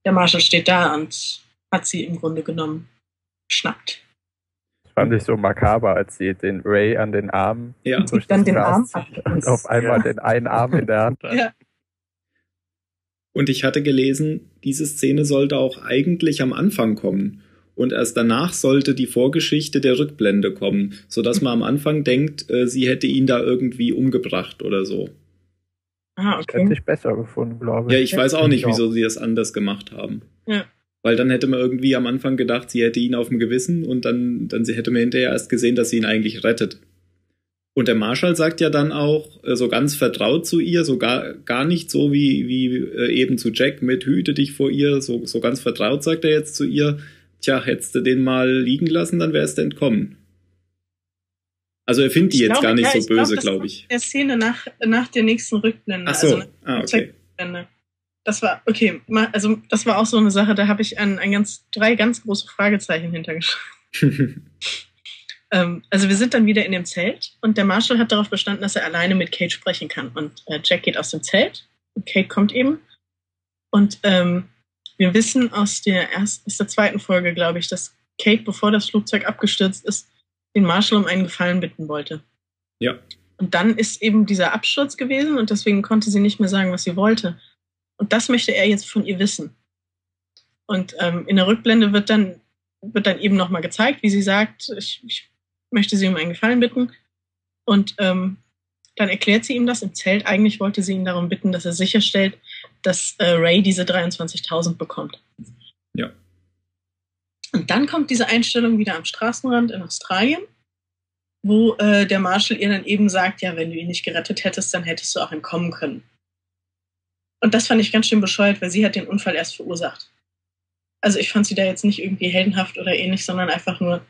S4: der Marshall steht da und hat sie im Grunde genommen schnappt.
S2: Das fand ich so makaber, als sie den Ray an den Arm
S1: Ja.
S2: durch
S4: dann
S2: das
S4: den
S2: Gras
S4: Arm
S2: und auf einmal
S3: Ja.
S2: den einen Arm in der Hand hat.
S4: Ja.
S1: Und ich hatte gelesen, diese Szene sollte auch eigentlich am Anfang kommen. Und erst danach sollte die Vorgeschichte der Rückblende kommen, sodass man am Anfang denkt, äh, sie hätte ihn da irgendwie umgebracht oder so.
S4: Ah,
S2: Das hätte
S4: okay.
S2: ich besser gefunden, glaube
S1: Ja,
S2: ich.
S1: ich weiß auch nicht,
S6: Ja.
S1: wieso sie das anders gemacht haben. Weil dann hätte man irgendwie am Anfang gedacht, sie hätte ihn auf dem Gewissen und dann, dann hätte man hinterher erst gesehen, dass sie ihn eigentlich rettet. Und der Marshall sagt ja dann auch äh, so ganz vertraut zu ihr, so gar, gar nicht so wie, wie äh, eben zu Jack mit Hüte dich vor ihr, so, so ganz vertraut sagt er jetzt zu ihr, tja, hättest du den mal liegen lassen, dann wärst du entkommen. Also er findet die
S4: Ich
S1: jetzt
S4: glaube,
S1: gar nicht
S4: ja,
S1: so
S4: ich
S1: böse, glaube ich.
S4: in Der Szene nach, nach der nächsten Rückblende.
S1: Ach so,
S4: also nach
S1: ah, okay.
S4: Rückblende. Das war, okay, also das war auch so eine Sache, da habe ich ein, ein ganz, drei ganz große Fragezeichen hintergeschrieben. Ähm, also wir sind dann wieder in dem Zelt und der Marshall hat darauf bestanden, dass er alleine mit Kate sprechen kann. Und äh, Jack geht aus dem Zelt und Kate kommt eben. Und ähm, wir wissen aus der ersten, aus der zweiten Folge, glaube ich, dass Kate, bevor das Flugzeug abgestürzt ist, den Marshall um einen Gefallen bitten wollte.
S1: Ja.
S4: Und dann ist eben dieser Absturz gewesen und deswegen konnte sie nicht mehr sagen, was sie wollte. Und das möchte er jetzt von ihr wissen. Und ähm, in der Rückblende wird dann, wird dann eben nochmal gezeigt, wie sie sagt, ich, ich möchte sie um einen Gefallen bitten. Und ähm, dann erklärt sie ihm das im Zelt. Eigentlich wollte sie ihn darum bitten, dass er sicherstellt, dass äh, Ray diese 23.000 bekommt.
S1: Ja.
S4: Und dann kommt diese Einstellung wieder am Straßenrand in Australien, wo äh, der Marshall ihr dann eben sagt, ja, wenn du ihn nicht gerettet hättest, dann hättest du auch entkommen können. Und das fand ich ganz schön bescheuert, weil sie hat den Unfall erst verursacht. Also ich fand sie da jetzt nicht irgendwie heldenhaft oder ähnlich, sondern einfach nur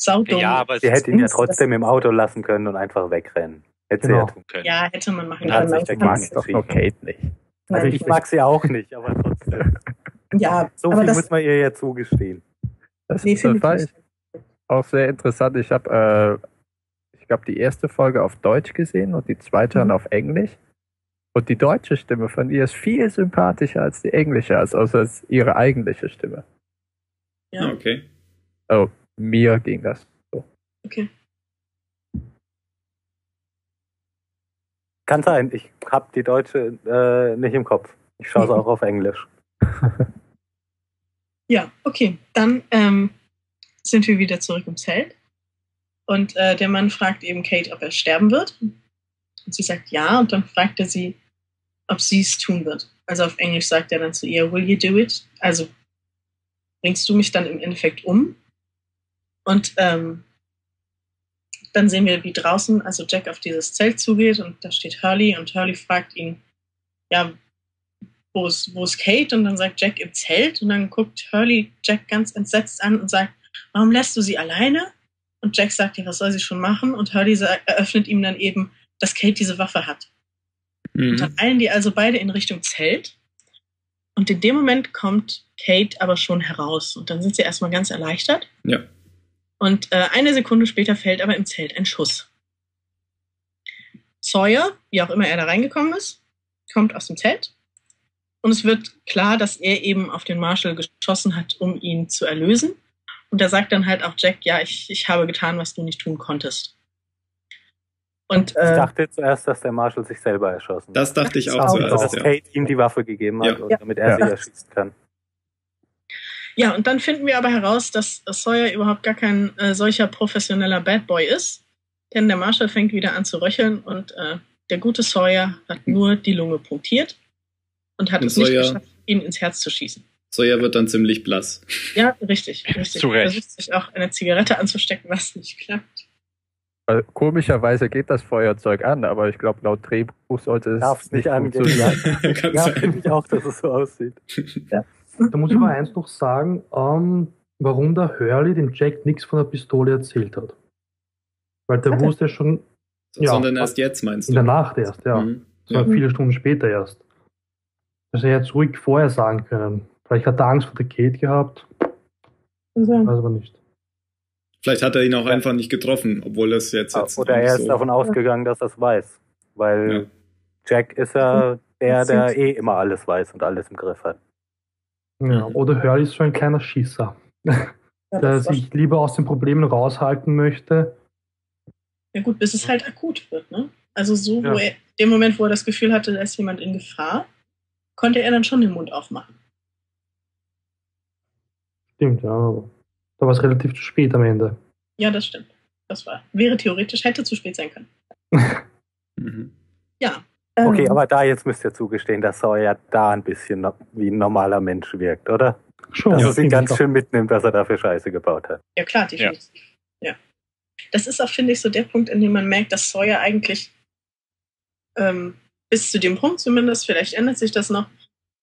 S4: saudumm.
S5: Ja, aber
S3: Sie
S5: ist
S3: hätte ihn ja trotzdem im Auto lassen können und einfach wegrennen. Hätte
S6: Genau.
S3: sie ja tun
S5: können.
S4: Ja, hätte man machen können.
S3: sich
S2: Ich mag doch Kate nicht.
S3: Also
S4: Nein,
S3: ich mag sie auch nicht, aber trotzdem.
S4: ja,
S3: So
S4: aber
S3: viel
S4: das,
S3: muss man ihr ja zugestehen.
S2: Das,
S4: Nee, ich
S2: war
S4: nicht.
S2: auch sehr interessant. Ich habe, äh, ich glaube, die erste Folge auf Deutsch gesehen und die zweite dann
S4: Mhm.
S2: auf Englisch. Und die deutsche Stimme von ihr ist viel sympathischer als die englische, also als, als ihre eigentliche Stimme.
S1: Ah,
S4: ja,
S1: okay.
S2: Oh, mir ging das so.
S4: okay.
S3: Kann sein, ich habe die deutsche äh, nicht im Kopf. Ich schaue es auch auf Englisch.
S4: Ja, okay. Dann ähm, sind wir wieder zurück im Zelt. Und äh, der Mann fragt eben Kate, ob er sterben wird. Und sie sagt ja. Und dann fragt er sie, ob sie es tun wird. Also auf Englisch sagt er dann zu ihr, will you do it? Also bringst du mich dann im Endeffekt um? Und ähm, dann sehen wir, wie draußen, also Jack auf dieses Zelt zugeht und da steht Hurley und Hurley fragt ihn, ja, wo ist, wo ist Kate? Und dann sagt Jack im Zelt und dann guckt Hurley Jack ganz entsetzt an und sagt, warum lässt du sie alleine? Und Jack sagt, ja, was soll sie schon machen? Und Hurley eröffnet ihm dann eben, dass Kate diese Waffe hat. Und
S1: Mhm.
S4: dann eilen die also beide in Richtung Zelt. Und in dem Moment kommt Kate aber schon heraus. Und dann sind sie erstmal ganz erleichtert.
S1: Ja.
S4: Und äh, eine Sekunde später fällt aber im Zelt ein Schuss. Sawyer, wie auch immer er da reingekommen ist, kommt aus dem Zelt. Und es wird klar, dass er eben auf den Marshall geschossen hat, um ihn zu erlösen. Und er sagt dann halt auch Jack, ja, ich, ich habe getan, was du nicht tun konntest. Und
S3: Ich
S4: äh,
S3: dachte zuerst, dass der Marshall sich selber erschossen hat.
S1: Das dachte ich auch
S4: Auch
S3: Also, dass
S1: zuerst, ja.
S3: Kate ihm die Waffe gegeben hat,
S1: Ja.
S3: und damit er
S2: Ja.
S3: sie erschießen kann.
S4: Ja, und dann finden wir aber heraus, dass Sawyer überhaupt gar kein äh, solcher professioneller Bad Boy ist. Denn der Marshall fängt wieder an zu röcheln und äh, der gute Sawyer hat nur die Lunge punktiert und hat
S1: Und
S4: es nicht
S1: Sawyer-
S4: geschafft, ihn ins Herz zu schießen.
S1: Sawyer wird dann ziemlich blass.
S4: Ja, richtig, richtig.
S5: Zu Recht.
S4: Versucht sich auch eine Zigarette anzustecken, was nicht klappt.
S2: Weil komischerweise geht das Feuerzeug an, aber ich glaube, laut Drehbuch sollte es
S3: Darf es nicht angehen.
S2: funktionieren.
S3: Ja, ja finde ich auch, dass es so aussieht.
S6: Da muss ich aber eins noch sagen, ähm, warum der Hurley dem Jack nichts von der Pistole erzählt hat. Weil der
S4: er?
S6: wusste schon Ja.
S1: Sondern erst jetzt meinst
S6: in
S1: du?
S6: der Nacht erst, ja.
S1: Mhm. Ja.
S6: viele Stunden später erst. Das hätte er jetzt ruhig vorher sagen können. Vielleicht hat er Angst vor der Kate gehabt,
S4: Also,
S6: weiß aber nicht.
S1: Vielleicht hat er ihn auch
S3: Ja.
S1: einfach nicht getroffen, obwohl es jetzt, jetzt
S3: Oder er ist
S1: so-
S3: davon ausgegangen, dass er es weiß. Weil
S1: Ja.
S3: Jack ist ja der, der eh immer alles weiß und alles im Griff hat.
S6: Ja.
S1: Mhm.
S6: Oder Hurley ist so ein kleiner Schisser,
S4: ja,
S6: der
S4: das
S6: sich lieber aus den Problemen raushalten möchte.
S4: ja gut, bis es halt akut wird, ne? Also so, wo
S6: Ja.
S4: er, dem Moment, wo er das Gefühl hatte, da ist jemand in Gefahr, konnte er dann schon den Mund aufmachen.
S6: Stimmt, ja. Da war es relativ zu spät am Ende.
S4: Ja, das stimmt. Das war, wäre theoretisch, hätte zu spät sein können.
S1: Mhm.
S4: Ja.
S3: Okay,
S4: Ähm,
S3: aber da jetzt müsst ihr zugestehen, dass Sawyer da ein bisschen no- wie ein normaler Mensch wirkt, oder?
S6: Schon.
S3: Dass
S6: ja,
S3: es ihn ganz schön mitnimmt, was er da für Scheiße gebaut hat.
S4: Ja, klar, definitiv. Ja. Das ist auch, finde ich, so der Punkt, in dem man merkt, dass Sawyer eigentlich ähm, bis zu dem Punkt zumindest, vielleicht ändert sich das noch,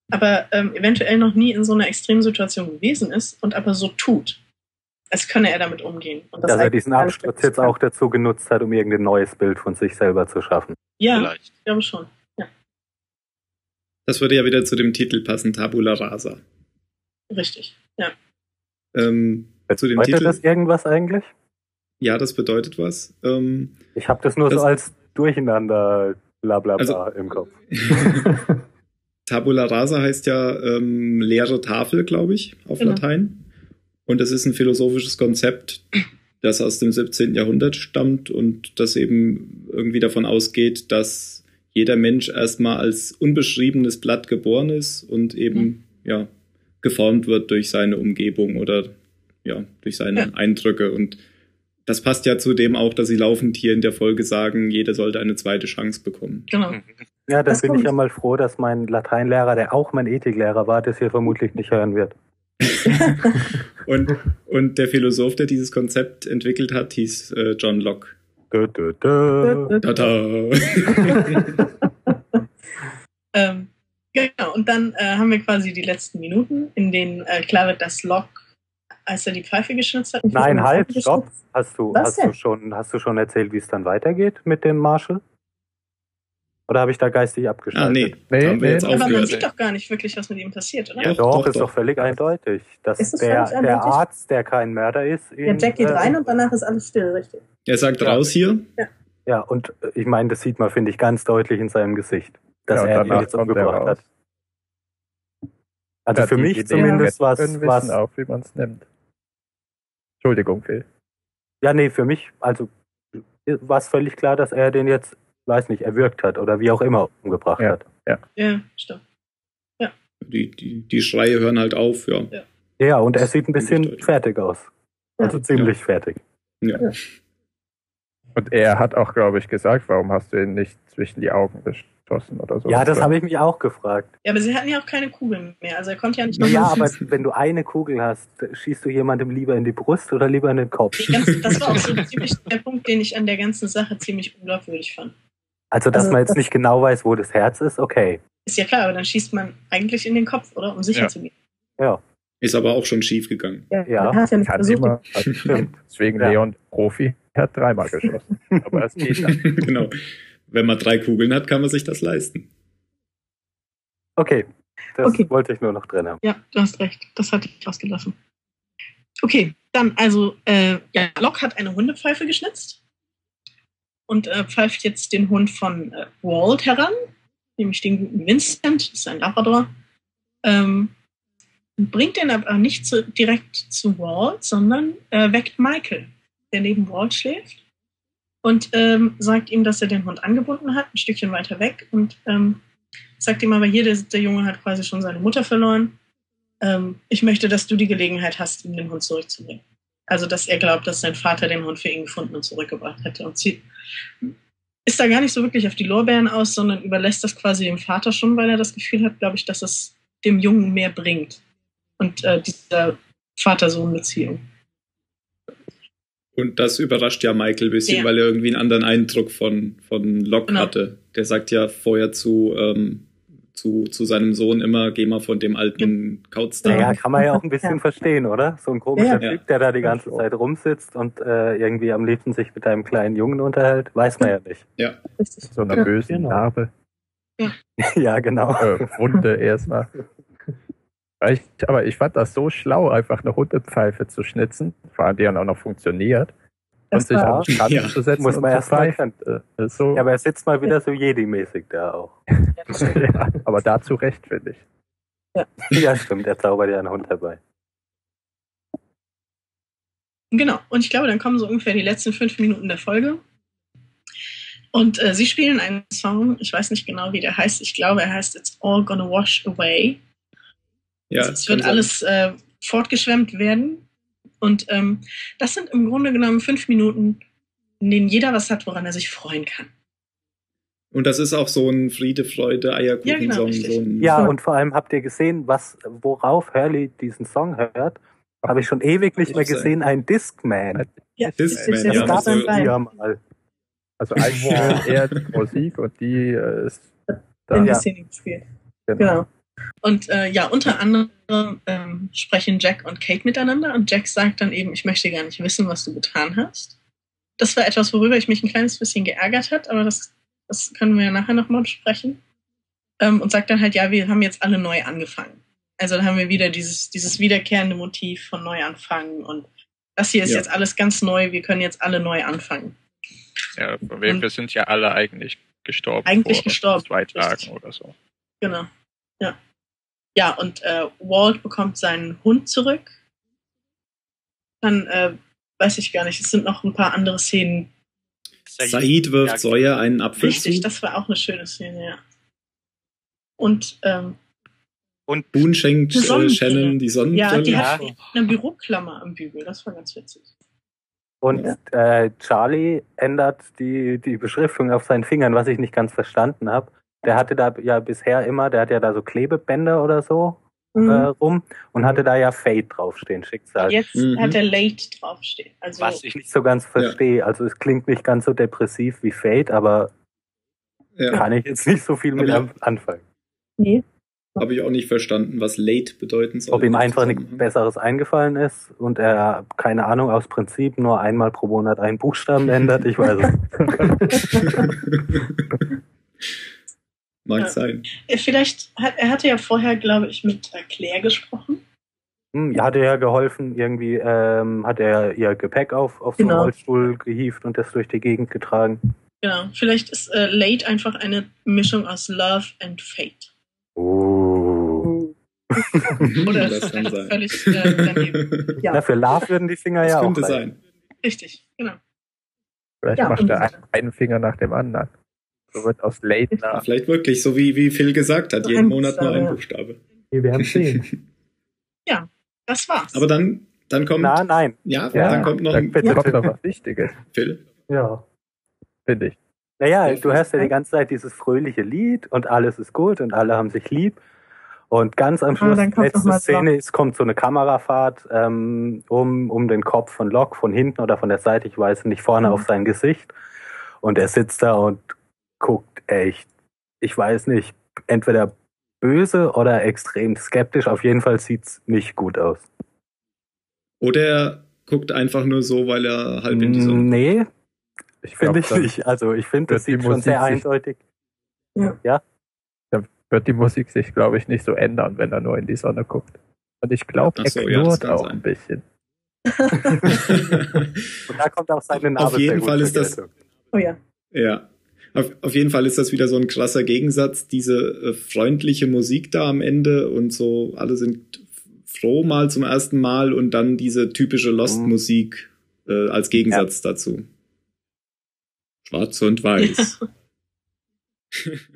S4: aber ähm, eventuell noch nie in so einer Extremsituation gewesen ist und aber so tut, als könne er damit umgehen. Und das
S3: Dass er diesen Absturz jetzt auch dazu genutzt hat, um irgendein neues Bild von sich selber zu schaffen.
S4: Ja,
S5: Vielleicht.
S4: ich glaube schon. Ja,
S1: Das würde ja wieder zu dem Titel passen, Tabula Rasa.
S4: richtig. Ja.
S1: Ähm, zu dem
S3: Bedeutet
S1: Titel.
S3: das irgendwas eigentlich?
S1: Ja, das bedeutet was. Ähm,
S3: Ich habe das nur
S1: Das-
S3: so als Durcheinander bla bla bla
S1: Also-
S3: im Kopf.
S1: Tabula rasa heißt ja ähm, leere Tafel, glaube ich, auf
S4: Genau.
S1: Latein. Und das ist ein philosophisches Konzept, das aus dem 17. Jahrhundert stammt und das eben irgendwie davon ausgeht, dass jeder Mensch erstmal als unbeschriebenes Blatt geboren ist und eben ja geformt wird durch seine Umgebung oder ja durch seine
S4: Ja.
S1: Eindrücke und das passt ja zu dem auch, dass sie laufend hier in der Folge sagen, jeder sollte eine zweite Chance bekommen.
S4: Genau.
S3: Ja, dann
S4: Das
S3: bin ich ja mal froh, dass mein Lateinlehrer, der auch mein Ethiklehrer war, das hier vermutlich nicht hören wird.
S1: Und, und der Philosoph, der dieses Konzept entwickelt hat, hieß äh, John Locke.
S3: Dö, dö, dö.
S1: Tada!
S4: Ähm, genau, und dann äh, haben wir quasi die letzten Minuten, in denen äh, klar wird, dass Locke, als er die Pfeife geschnitzt hat, nicht
S3: Nein, halt, stopp. Hast du,
S4: Was
S3: hast du schon, hast du schon erzählt, wie es dann weitergeht mit dem Marshall? Oder habe ich da geistig abgeschaltet?
S1: Ah, nee,
S2: Nee,
S1: haben wir
S2: nee.
S1: jetzt
S4: Aber man sieht doch gar nicht wirklich, was mit ihm passiert, oder?
S1: Ja,
S3: Doch,
S1: Doch,
S3: ist
S1: doch.
S3: doch völlig eindeutig. Dass
S4: Ist es
S3: der,
S4: völlig
S3: der
S4: eindeutig?
S3: Arzt, der kein Mörder ist,
S4: Der
S3: ihn,
S4: Jack geht
S3: äh,
S4: rein und danach ist alles still, richtig?
S1: Er sagt
S3: Ja.
S1: raus hier.
S3: Ja, und äh, ich meine, das sieht man, finde ich, ganz deutlich in seinem Gesicht, dass
S2: Ja,
S3: er ihn jetzt umgebracht hat. Also
S2: Ja,
S3: für mich
S2: Idee
S3: zumindest was, was
S2: auch, wie man es nimmt. Entschuldigung, Phil.
S3: Ja, nee, für mich, also war es völlig klar, dass er den jetzt, weiß nicht, erwürgt hat oder wie auch immer umgebracht
S2: Ja.
S3: hat.
S4: Ja, stimmt.
S1: Die, die, die Schreie hören halt auf, ja.
S3: Ja, und er sieht ein bisschen fertig aus. Also ziemlich fertig.
S1: ja.
S2: Und er hat auch, glaube ich, gesagt, warum hast du ihn nicht zwischen die Augen geschossen oder so.
S3: Ja, das habe ich mich auch gefragt.
S4: Ja, aber sie hatten ja auch keine Kugeln mehr, also er konnte ja nicht noch
S3: Ja, aber
S4: schießen.
S3: wenn du eine Kugel hast, schießt du jemandem lieber in die Brust oder lieber in den Kopf?
S4: Ganze, das war auch so ziemlich der Punkt, den ich an der ganzen Sache ziemlich unglaubwürdig fand.
S3: Also, dass
S4: Also,
S3: man jetzt
S4: das-
S3: nicht genau weiß, wo das Herz ist, okay.
S4: Ist ja klar, aber dann schießt man eigentlich in den Kopf, oder? Um sicher
S5: Ja.
S4: zu gehen.
S3: Ja,
S1: Ist aber auch schon schief gegangen.
S3: Ja.
S4: ja nicht
S2: Kann
S4: versucht,
S2: immer.
S3: stimmt.
S2: Deswegen
S3: Ja.
S2: Leon Profi. Er hat dreimal geschossen. Aber es geht dann.
S1: genau. Wenn man drei Kugeln hat, kann man sich das leisten.
S3: Okay, das
S4: Okay.
S3: wollte ich nur noch drin haben.
S4: Ja, du hast recht. Das hatte ich ausgelassen. Okay, dann also, äh, ja, Locke hat eine Hundepfeife geschnitzt und äh, pfeift jetzt den Hund von äh, Walt heran, nämlich den guten Vincent, das ist ein Labrador. Ähm, bringt den aber nicht zu, direkt zu Walt, sondern äh, weckt Michael, der neben Walt schläft und ähm, sagt ihm, dass er den Hund angebunden hat, ein Stückchen weiter weg und ähm, sagt ihm aber hier, der, der Junge hat quasi schon seine Mutter verloren. Ähm, ich möchte, dass du die Gelegenheit hast, ihm den Hund zurückzubringen. Also, dass er glaubt, dass sein Vater den Hund für ihn gefunden und zurückgebracht hätte. Und sie ist da gar nicht so wirklich auf die Lorbeeren aus, sondern überlässt das quasi dem Vater schon, weil er das Gefühl hat, glaube ich, dass es dem Jungen mehr bringt. Und äh, diese Vater-Sohn-Beziehung.
S1: Und das überrascht ja Michael ein bisschen,
S4: Ja.
S1: weil er irgendwie einen anderen Eindruck von, von Locke
S4: Genau.
S1: hatte. Der sagt ja vorher zu, ähm, zu, zu seinem Sohn immer, geh mal von dem alten Kautstar.
S3: Naja, kann man ja auch ein bisschen
S4: Ja.
S3: verstehen, oder? So ein komischer
S1: Ja.
S3: Typ, der da die ganze
S2: Ja.
S3: Zeit rumsitzt und äh, irgendwie am liebsten sich mit einem kleinen Jungen unterhält, weiß man ja nicht.
S4: Richtig.
S2: So eine
S4: Ja.
S2: böse
S3: Genau.
S2: Narbe.
S3: ja, genau.
S2: Äh, Wunde erstmal. Ich, aber ich fand das so schlau, einfach eine Hundepfeife zu schnitzen, vor allem die dann auch noch funktioniert. Und sich auf den Schatten
S1: Ja.
S2: zu setzen
S3: Muss man erst mal.
S2: Äh, so,
S3: Ja, aber er sitzt mal wieder so Jedi-mäßig da auch.
S4: Ja,
S2: ja, aber dazu recht, finde ich.
S3: Ja, stimmt, er zaubert ja einen Hund herbei.
S4: Genau, und ich glaube, dann kommen so ungefähr die letzten fünf Minuten der Folge. Und äh, sie spielen einen Song, ich weiß nicht genau, wie der heißt. Ich glaube, er heißt It's All Gonna Wash Away.
S1: Ja,
S4: es wird
S1: sein.
S4: alles äh, fortgeschwemmt werden. Und ähm, das sind im Grunde genommen fünf Minuten, in denen jeder was hat, woran er sich freuen kann.
S1: Und das ist auch so ein Friede, Freude,
S4: Ja,
S1: Eierkuchen-Song.
S4: genau, richtig.
S1: so ein,
S3: Ja,
S4: Ja.
S3: und vor allem habt ihr gesehen, was, worauf Hurley diesen Song hört? Habe ich schon ewig nicht mehr gesehen, ein Discman.
S4: Ja,
S1: Discman,
S4: das
S1: ja,
S4: ja
S3: gab früher
S4: Bein.
S3: mal.
S2: Also eigentlich eher die Musik und die äh, ist
S4: in
S2: dann,
S4: die
S3: Ja.
S4: Szene gespielt.
S2: genau.
S4: Genau. Und äh, ja, unter anderem ähm, sprechen Jack und Kate miteinander und Jack sagt dann eben, ich möchte gar nicht wissen, was du getan hast. Das war etwas, worüber ich mich ein kleines bisschen geärgert hat, aber das, das können wir ja nachher nochmal besprechen. Ähm, und sagt dann halt, ja, wir haben jetzt alle neu angefangen. Also da haben wir wieder dieses, dieses wiederkehrende Motiv von Neuanfangen und das hier ist
S1: Ja.
S4: jetzt alles ganz neu, wir können jetzt alle neu anfangen.
S7: Ja, wir,
S4: Und-
S7: wir sind ja alle eigentlich gestorben.
S4: Eigentlich
S7: vor
S4: gestorben,
S7: Zwei
S4: richtig.
S7: Tagen oder so.
S4: Genau. Ja. Ja, und äh, Walt bekommt seinen Hund zurück. Dann äh, weiß ich gar nicht, es sind noch ein paar andere Szenen.
S1: Said wirft
S5: Ja,
S1: Sawyer einen Apfel
S4: Richtig,
S1: zu.
S4: das war auch eine schöne Szene, ja. Und ähm,
S5: Und
S1: Boone schenkt äh,
S4: Sonnenbrille.
S1: Shannon die
S4: ja,
S1: Sonnenbrille.
S4: die
S5: Ja.
S4: hat eine Büroklammer am Bügel, das war ganz witzig.
S3: Und äh, Charlie ändert die, die Beschriftung auf seinen Fingern, was ich nicht ganz verstanden habe. Der hatte da ja bisher immer, der hat ja da so Klebebänder oder so äh,
S4: Mhm.
S3: rum und hatte da ja Fate draufstehen, Schicksal.
S4: Jetzt
S1: Mhm.
S4: hat er Late draufstehen. Also
S5: was
S3: Ich
S5: ich
S3: nicht so ganz verstehe. Also es klingt nicht ganz so depressiv wie Fate, aber
S1: Ja,
S3: kann ich jetzt nicht so viel mit
S1: Aber-
S3: am- anfangen.
S4: nee.
S1: habe ich auch nicht verstanden, was late bedeuten soll.
S3: Ob ihm einfach nichts. Besseres eingefallen ist und er, keine Ahnung, aus Prinzip nur einmal pro Monat einen Buchstaben ändert, ich weiß es.
S1: Mag
S4: Ja.
S1: sein.
S4: Äh, Vielleicht hat er hatte ja vorher, glaube ich, mit äh, Claire gesprochen.
S3: Hm, ja, hat er ja geholfen, irgendwie ähm, hat er ihr Gepäck auf, auf so einen
S4: Genau.
S3: Rollstuhl gehievt und das durch die Gegend getragen.
S4: Genau. Vielleicht ist äh, Late einfach eine Mischung aus Love and Fate.
S3: Oh.
S4: Oder
S1: das
S4: ist
S1: sein.
S4: völlig äh, daneben. Ja.
S3: Na, für Love würden die Finger
S1: Das
S3: ja auch
S1: könnte sein.
S4: Richtig, genau.
S2: Vielleicht
S4: Ja,
S2: macht er ein, einen Finger nach dem anderen. So wird aus Late nach.
S1: Vielleicht wirklich, so wie, wie Phil gesagt hat,
S4: So
S1: jeden Monat nur ein
S4: Buchstabe.
S6: Wir werden sehen.
S4: Das war's.
S1: Aber dann, dann kommt,
S3: Na, nein.
S1: ja,
S2: Ja,
S1: dann kommt noch
S2: da
S1: ein
S3: bitte.
S2: kommt noch was Wichtiges,
S1: Phil.
S6: Ja.
S2: finde ich.
S3: Naja,
S1: Ja,
S3: du hörst ja die ganze Zeit dieses fröhliche Lied und alles ist gut und alle haben sich lieb. Und ganz am Schluss,
S4: dann kommt
S3: letzte Szene, es kommt so eine Kamerafahrt ähm, um, um den Kopf von Locke, von hinten oder von der Seite, ich weiß nicht, vorne
S4: Mhm.
S3: auf sein Gesicht. Und er sitzt da und guckt echt, ich weiß nicht, entweder böse oder extrem skeptisch. Auf jeden Fall sieht's nicht gut aus.
S1: Oder er guckt einfach nur so, weil er halb in die Sonne.
S3: Nee,
S2: Ich
S3: finde ich
S2: dann
S3: nicht. Also ich finde, das sieht schon sehr eindeutig.
S2: wird die Musik sich, glaube ich, nicht so ändern, wenn er nur in die Sonne guckt. Und ich glaube, er
S1: so, ja, das
S2: knurrt
S1: kann
S2: auch
S1: sein.
S2: ein bisschen.
S3: Und da kommt auch seine Narbe
S1: Auf jeden Fall ist das-.
S4: Oh ja.
S1: Ja. Auf, auf jeden Fall ist das wieder so ein krasser Gegensatz, diese äh, freundliche Musik da am Ende und so, alle sind froh mal zum ersten Mal und dann diese typische Lost-Musik äh, als Gegensatz dazu. Schwarz und weiß.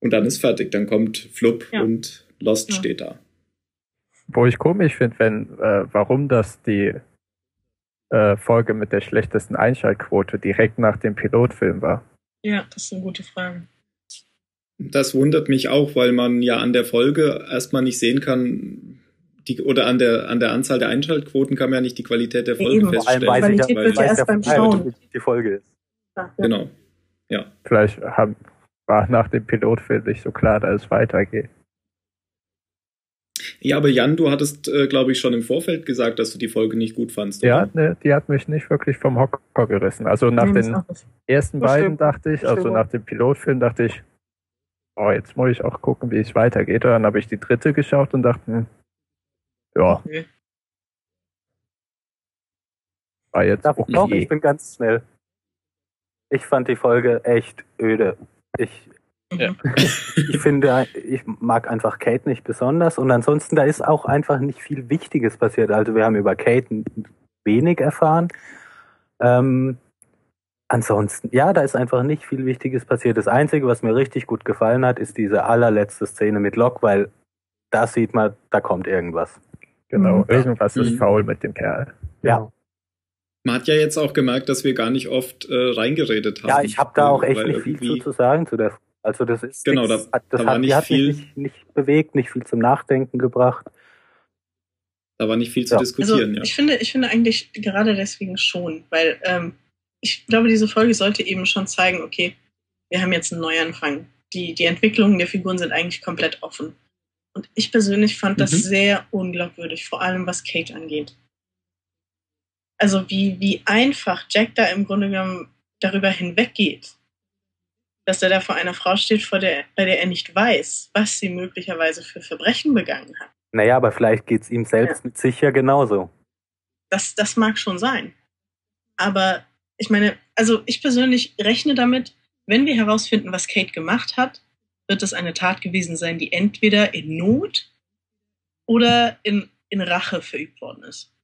S1: und dann ist fertig, dann kommt Flup
S4: Ja.
S1: und Lost
S4: Ja.
S1: steht da.
S2: Wo ich komisch finde, wenn, äh, warum das die äh, Folge mit der schlechtesten Einschaltquote direkt nach dem Pilotfilm war.
S4: Ja, das ist eine gute Frage.
S1: Das wundert mich auch, weil man ja an der Folge erstmal nicht sehen kann, die, oder an der, an der Anzahl der Einschaltquoten kann man ja nicht die Qualität der Folge
S4: eben.
S1: Feststellen.
S3: weiß ich,
S4: Qualität wird ja
S3: weiß
S4: erst beim Schauen.
S3: die Folge ist.
S4: Ja, ja.
S1: Genau.
S2: Vielleicht haben, war nach dem Pilotfilm nicht so klar, dass es weitergeht.
S1: Ja, aber Jan, du hattest, äh, glaube ich, schon im Vorfeld gesagt, dass du die Folge nicht gut fandst.
S2: Ja,
S1: oder?
S2: ne, die hat mich nicht wirklich vom Hocker gerissen. Also nach
S4: Nee,
S2: den ersten
S3: Das
S2: beiden
S3: stimmt.
S2: dachte ich, also nach dem Pilotfilm dachte ich, oh, jetzt muss ich auch gucken, wie es weitergeht. Und dann habe ich die dritte geschaut und dachte, hm, ja,
S4: Okay.
S2: war jetzt
S3: Darf
S2: okay.
S3: Ich bin ganz schnell. Ich fand die Folge echt öde. Ich,
S7: Ja.
S4: Mhm.
S3: ich finde, ich mag einfach Kate nicht besonders und ansonsten, da ist auch einfach nicht viel Wichtiges passiert. Also wir haben über Kate wenig erfahren. Ähm, ansonsten, ja, da ist einfach nicht viel Wichtiges passiert. Das Einzige, was mir richtig gut gefallen hat, ist diese allerletzte Szene mit Locke, weil da sieht man, da kommt irgendwas.
S2: Genau,
S4: Mhm.
S2: irgendwas ist
S1: Mhm.
S2: faul mit dem Kerl.
S3: Ja.
S6: Genau.
S1: Man hat ja jetzt auch gemerkt, dass wir gar nicht oft äh, reingeredet haben.
S3: Ja, ich habe da auch echt nicht viel zu, zu sagen zu der. Also das ist
S1: Genau,
S3: nix,
S1: da-
S3: hat, das
S1: da war
S3: hat,
S1: nicht viel-
S3: mich nicht, nicht bewegt, nicht viel zum Nachdenken gebracht.
S1: Da war nicht viel zu
S3: Ja.
S1: diskutieren,
S4: also,
S1: ja.
S4: Ich finde, ich finde eigentlich gerade deswegen schon, weil ähm, ich glaube, diese Folge sollte eben schon zeigen, okay, wir haben jetzt einen Neuanfang. Die, die Entwicklungen der Figuren sind eigentlich komplett offen. Und ich persönlich fand das
S1: Mhm.
S4: sehr unglaubwürdig, vor allem was Kate angeht. Also wie, wie einfach Jack da im Grunde genommen darüber hinweggeht, dass er da vor einer Frau steht, vor der, bei der er nicht weiß, was sie möglicherweise für Verbrechen begangen hat.
S3: Naja, aber vielleicht geht's ihm selbst mit sich ja genauso.
S4: Das, das mag schon sein. Aber ich meine, also ich persönlich rechne damit, wenn wir herausfinden, was Kate gemacht hat, wird es eine Tat gewesen sein, die entweder in Not oder in, in Rache verübt worden ist.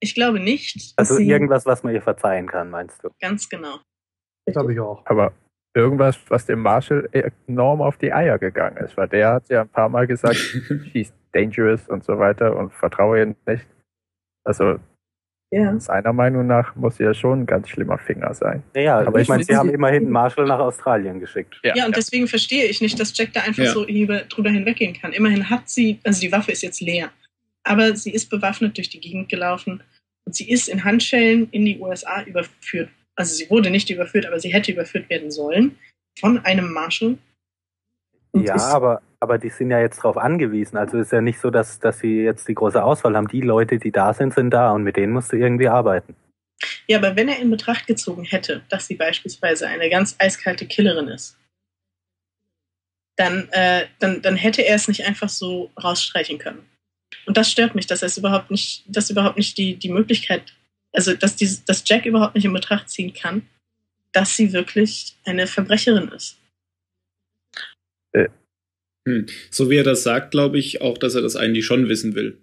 S4: Ich glaube nicht, dass
S3: Also
S4: sie
S3: irgendwas, was man ihr verzeihen kann, meinst du?
S4: ganz genau.
S6: Glaube ich auch.
S2: Aber irgendwas, was dem Marshall enorm auf die Eier gegangen ist, weil der hat ja ein paar Mal gesagt, she's dangerous und so weiter und vertraue ihr nicht. Also
S4: Ja.
S2: seiner Meinung nach muss sie ja schon ein ganz schlimmer Finger sein.
S3: Naja,
S2: Aber
S3: aber ich
S2: ich
S3: meine, sie haben immerhin Marshall nach Australien geschickt.
S4: Ja, und deswegen verstehe ich nicht, dass Jack da einfach
S1: Ja.
S4: so über, drüber hinweggehen kann. Immerhin hat sie, also die Waffe ist jetzt leer, aber sie ist bewaffnet durch die Gegend gelaufen und sie ist in Handschellen in die USA überführt. Also sie wurde nicht überführt, aber sie hätte überführt werden sollen von einem Marshal. Und
S3: Ja, aber, aber die sind ja jetzt drauf angewiesen. Also ist ja nicht so, dass, dass sie jetzt die große Auswahl haben. Die Leute, die da sind, sind da und mit denen musst du irgendwie arbeiten.
S4: ja, aber wenn er in Betracht gezogen hätte, dass sie beispielsweise eine ganz eiskalte Killerin ist, dann, äh, dann, dann hätte er es nicht einfach so rausstreichen können. Und das stört mich, dass er es überhaupt nicht, dass überhaupt nicht die, die Möglichkeit, also dass, dieses, dass Jack überhaupt nicht in Betracht ziehen kann, dass sie wirklich eine Verbrecherin ist.
S1: So wie er das sagt, glaube ich auch, dass er das eigentlich schon wissen will.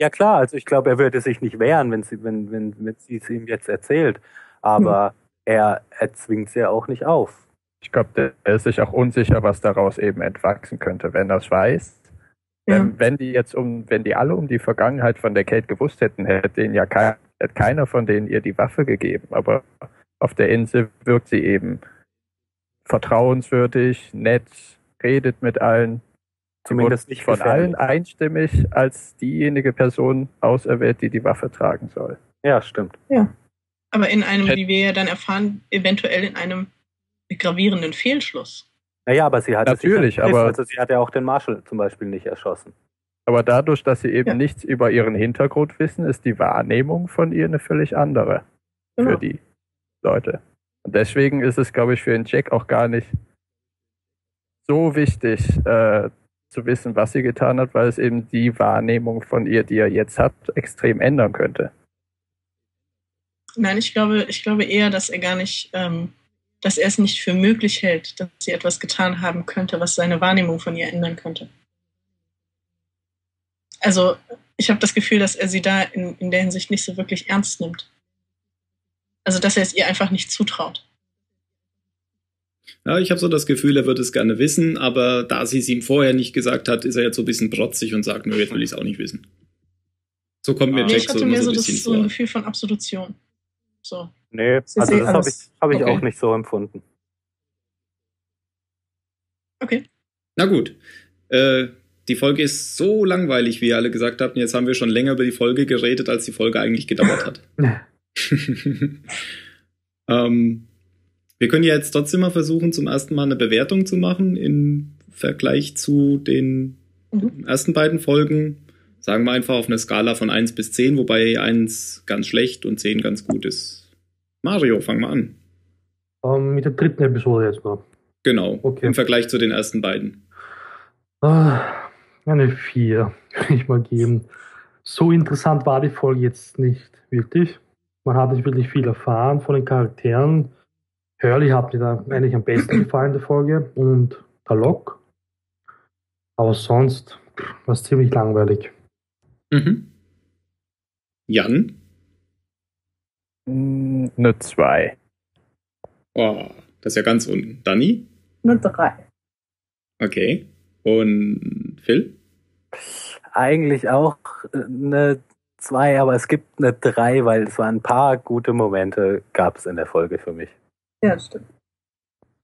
S3: Ja klar, also ich glaube, er würde sich nicht wehren, wenn sie, wenn, wenn, wenn sie es ihm jetzt erzählt. Aber er, er zwingt sie ja auch nicht auf.
S2: Ich glaube, der ist sich auch unsicher, was daraus eben entwachsen könnte, wenn er es weiß.
S4: Ja.
S2: Ähm, wenn die jetzt um, wenn die alle um die Vergangenheit von der Kate gewusst hätten, hätte ihnen ja kein, hätte keiner von denen ihr die Waffe gegeben. Aber auf der Insel wirkt sie eben vertrauenswürdig, nett, redet mit allen.
S3: Zumindest nicht
S2: von
S3: gefährlich.
S2: allen einstimmig als diejenige Person auserwählt, die die Waffe tragen soll.
S3: Ja, stimmt.
S4: Aber in einem, wie wir ja dann erfahren, eventuell in einem gravierenden Fehlschluss.
S3: Naja, aber sie hat
S2: Natürlich,
S3: es
S2: aber-
S3: Also sie hat ja auch den Marshall zum Beispiel nicht erschossen.
S2: Aber dadurch, dass sie eben
S4: Ja.
S2: nichts über ihren Hintergrund wissen, ist die Wahrnehmung von ihr eine völlig andere
S4: Genau.
S2: für die Leute. Und deswegen ist es, glaube ich, für den Jack auch gar nicht so wichtig äh, zu wissen, was sie getan hat, weil es eben die Wahrnehmung von ihr, die er jetzt hat, extrem ändern könnte.
S4: Nein, ich glaube, ich glaube eher, dass er gar nicht, ähm, dass er es nicht für möglich hält, dass sie etwas getan haben könnte, was seine Wahrnehmung von ihr ändern könnte. Also, ich habe das Gefühl, dass er sie da in, in der Hinsicht nicht so wirklich ernst nimmt. Also, dass er es ihr einfach nicht zutraut.
S1: Ja, ich habe so das Gefühl, er würde es gerne wissen, aber da sie es ihm vorher nicht gesagt hat, ist er jetzt so ein bisschen protzig und sagt, nö, jetzt will ich es auch nicht wissen. So kommt mir
S7: Ah.
S4: Nee,
S1: Jack
S4: ich
S1: so
S4: hatte
S1: immer
S4: mehr
S1: so
S4: so,
S1: ein
S4: das so ein. Gefühl von Absolution. So,
S3: Nee,
S4: Sie
S3: also das habe ich, hab ich
S1: Okay.
S3: auch nicht so empfunden.
S4: okay.
S1: Na gut. Äh, die Folge ist so langweilig, wie ihr alle gesagt habt. Und jetzt haben wir schon länger über die Folge geredet, als die Folge eigentlich gedauert hat. ähm, wir können ja jetzt trotzdem mal versuchen, zum ersten Mal eine Bewertung zu machen im Vergleich zu den
S4: Mhm.
S1: ersten beiden Folgen. Sagen wir einfach auf einer Skala von 1 bis 10, wobei 1 ganz schlecht und 10 ganz gut ist. Mario, fang mal an.
S6: Ähm, mit der dritten Episode jetzt noch.
S1: Genau,
S6: Okay.
S1: im Vergleich zu den ersten beiden.
S6: Ah, eine 4 würde ich mal geben. So interessant war die Folge jetzt nicht wirklich. Man hat nicht wirklich viel erfahren von den Charakteren. Hurley hat mir da eigentlich am besten gefallen in der Folge und der Lok. Aber sonst war es ziemlich langweilig.
S1: Mhm. Jan?
S2: Eine 2.
S1: Oh, das ist ja ganz unten. Danny?
S4: Nur drei.
S1: Okay. Und Phil?
S3: Eigentlich auch äh, eine zwei, aber es gibt eine drei, weil es waren ein paar gute Momente, gab es in der Folge für mich.
S4: Ja, stimmt.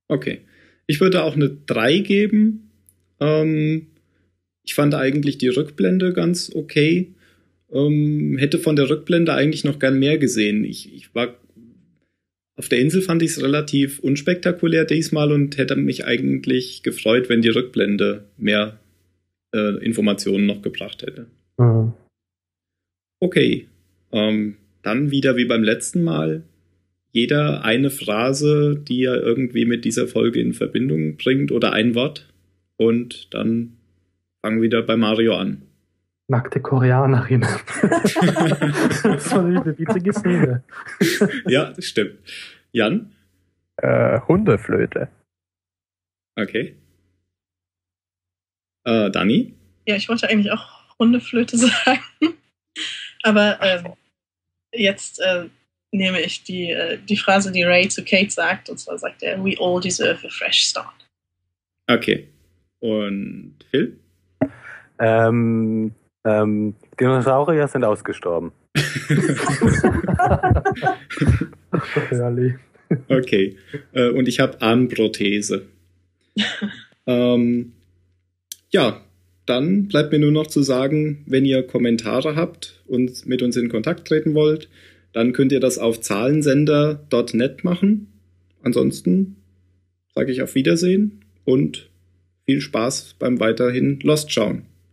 S1: Okay. Ich würde auch eine 3 geben. Ähm, ich fand eigentlich die Rückblende ganz okay. Ähm, hätte von der Rückblende eigentlich noch gern mehr gesehen. Ich, ich war auf der Insel fand ich es relativ unspektakulär diesmal und hätte mich eigentlich gefreut, wenn die Rückblende mehr äh, Informationen noch gebracht hätte.
S6: Mhm.
S1: Okay. Ähm, dann wieder wie beim letzten Mal. Jeder eine Phrase, die er irgendwie mit dieser Folge in Verbindung bringt oder ein Wort. Und dann fangen wir wieder bei Mario an.
S6: Nackte Koreanerin. das war eine witzige Szene.
S1: ja, das stimmt. Jan?
S2: Äh, Hundeflöte.
S1: Okay. Äh, Dani?
S4: Ja, ich wollte eigentlich auch Hundeflöte sagen. Aber ähm, jetzt äh, nehme ich die, äh, die Phrase, die Ray zu Kate sagt. Und zwar sagt er, we all deserve a fresh start.
S1: Okay. Und Phil?
S3: Ähm, ähm, Dinosaurier sind ausgestorben.
S1: Okay. Äh, und ich habe Armprothese. ähm, ja, dann bleibt mir nur noch zu sagen, wenn ihr Kommentare habt und mit uns in Kontakt treten wollt, dann könnt ihr das auf zahlensender.net machen. Ansonsten sage ich auf Wiedersehen und viel Spaß beim weiterhin Lost schauen.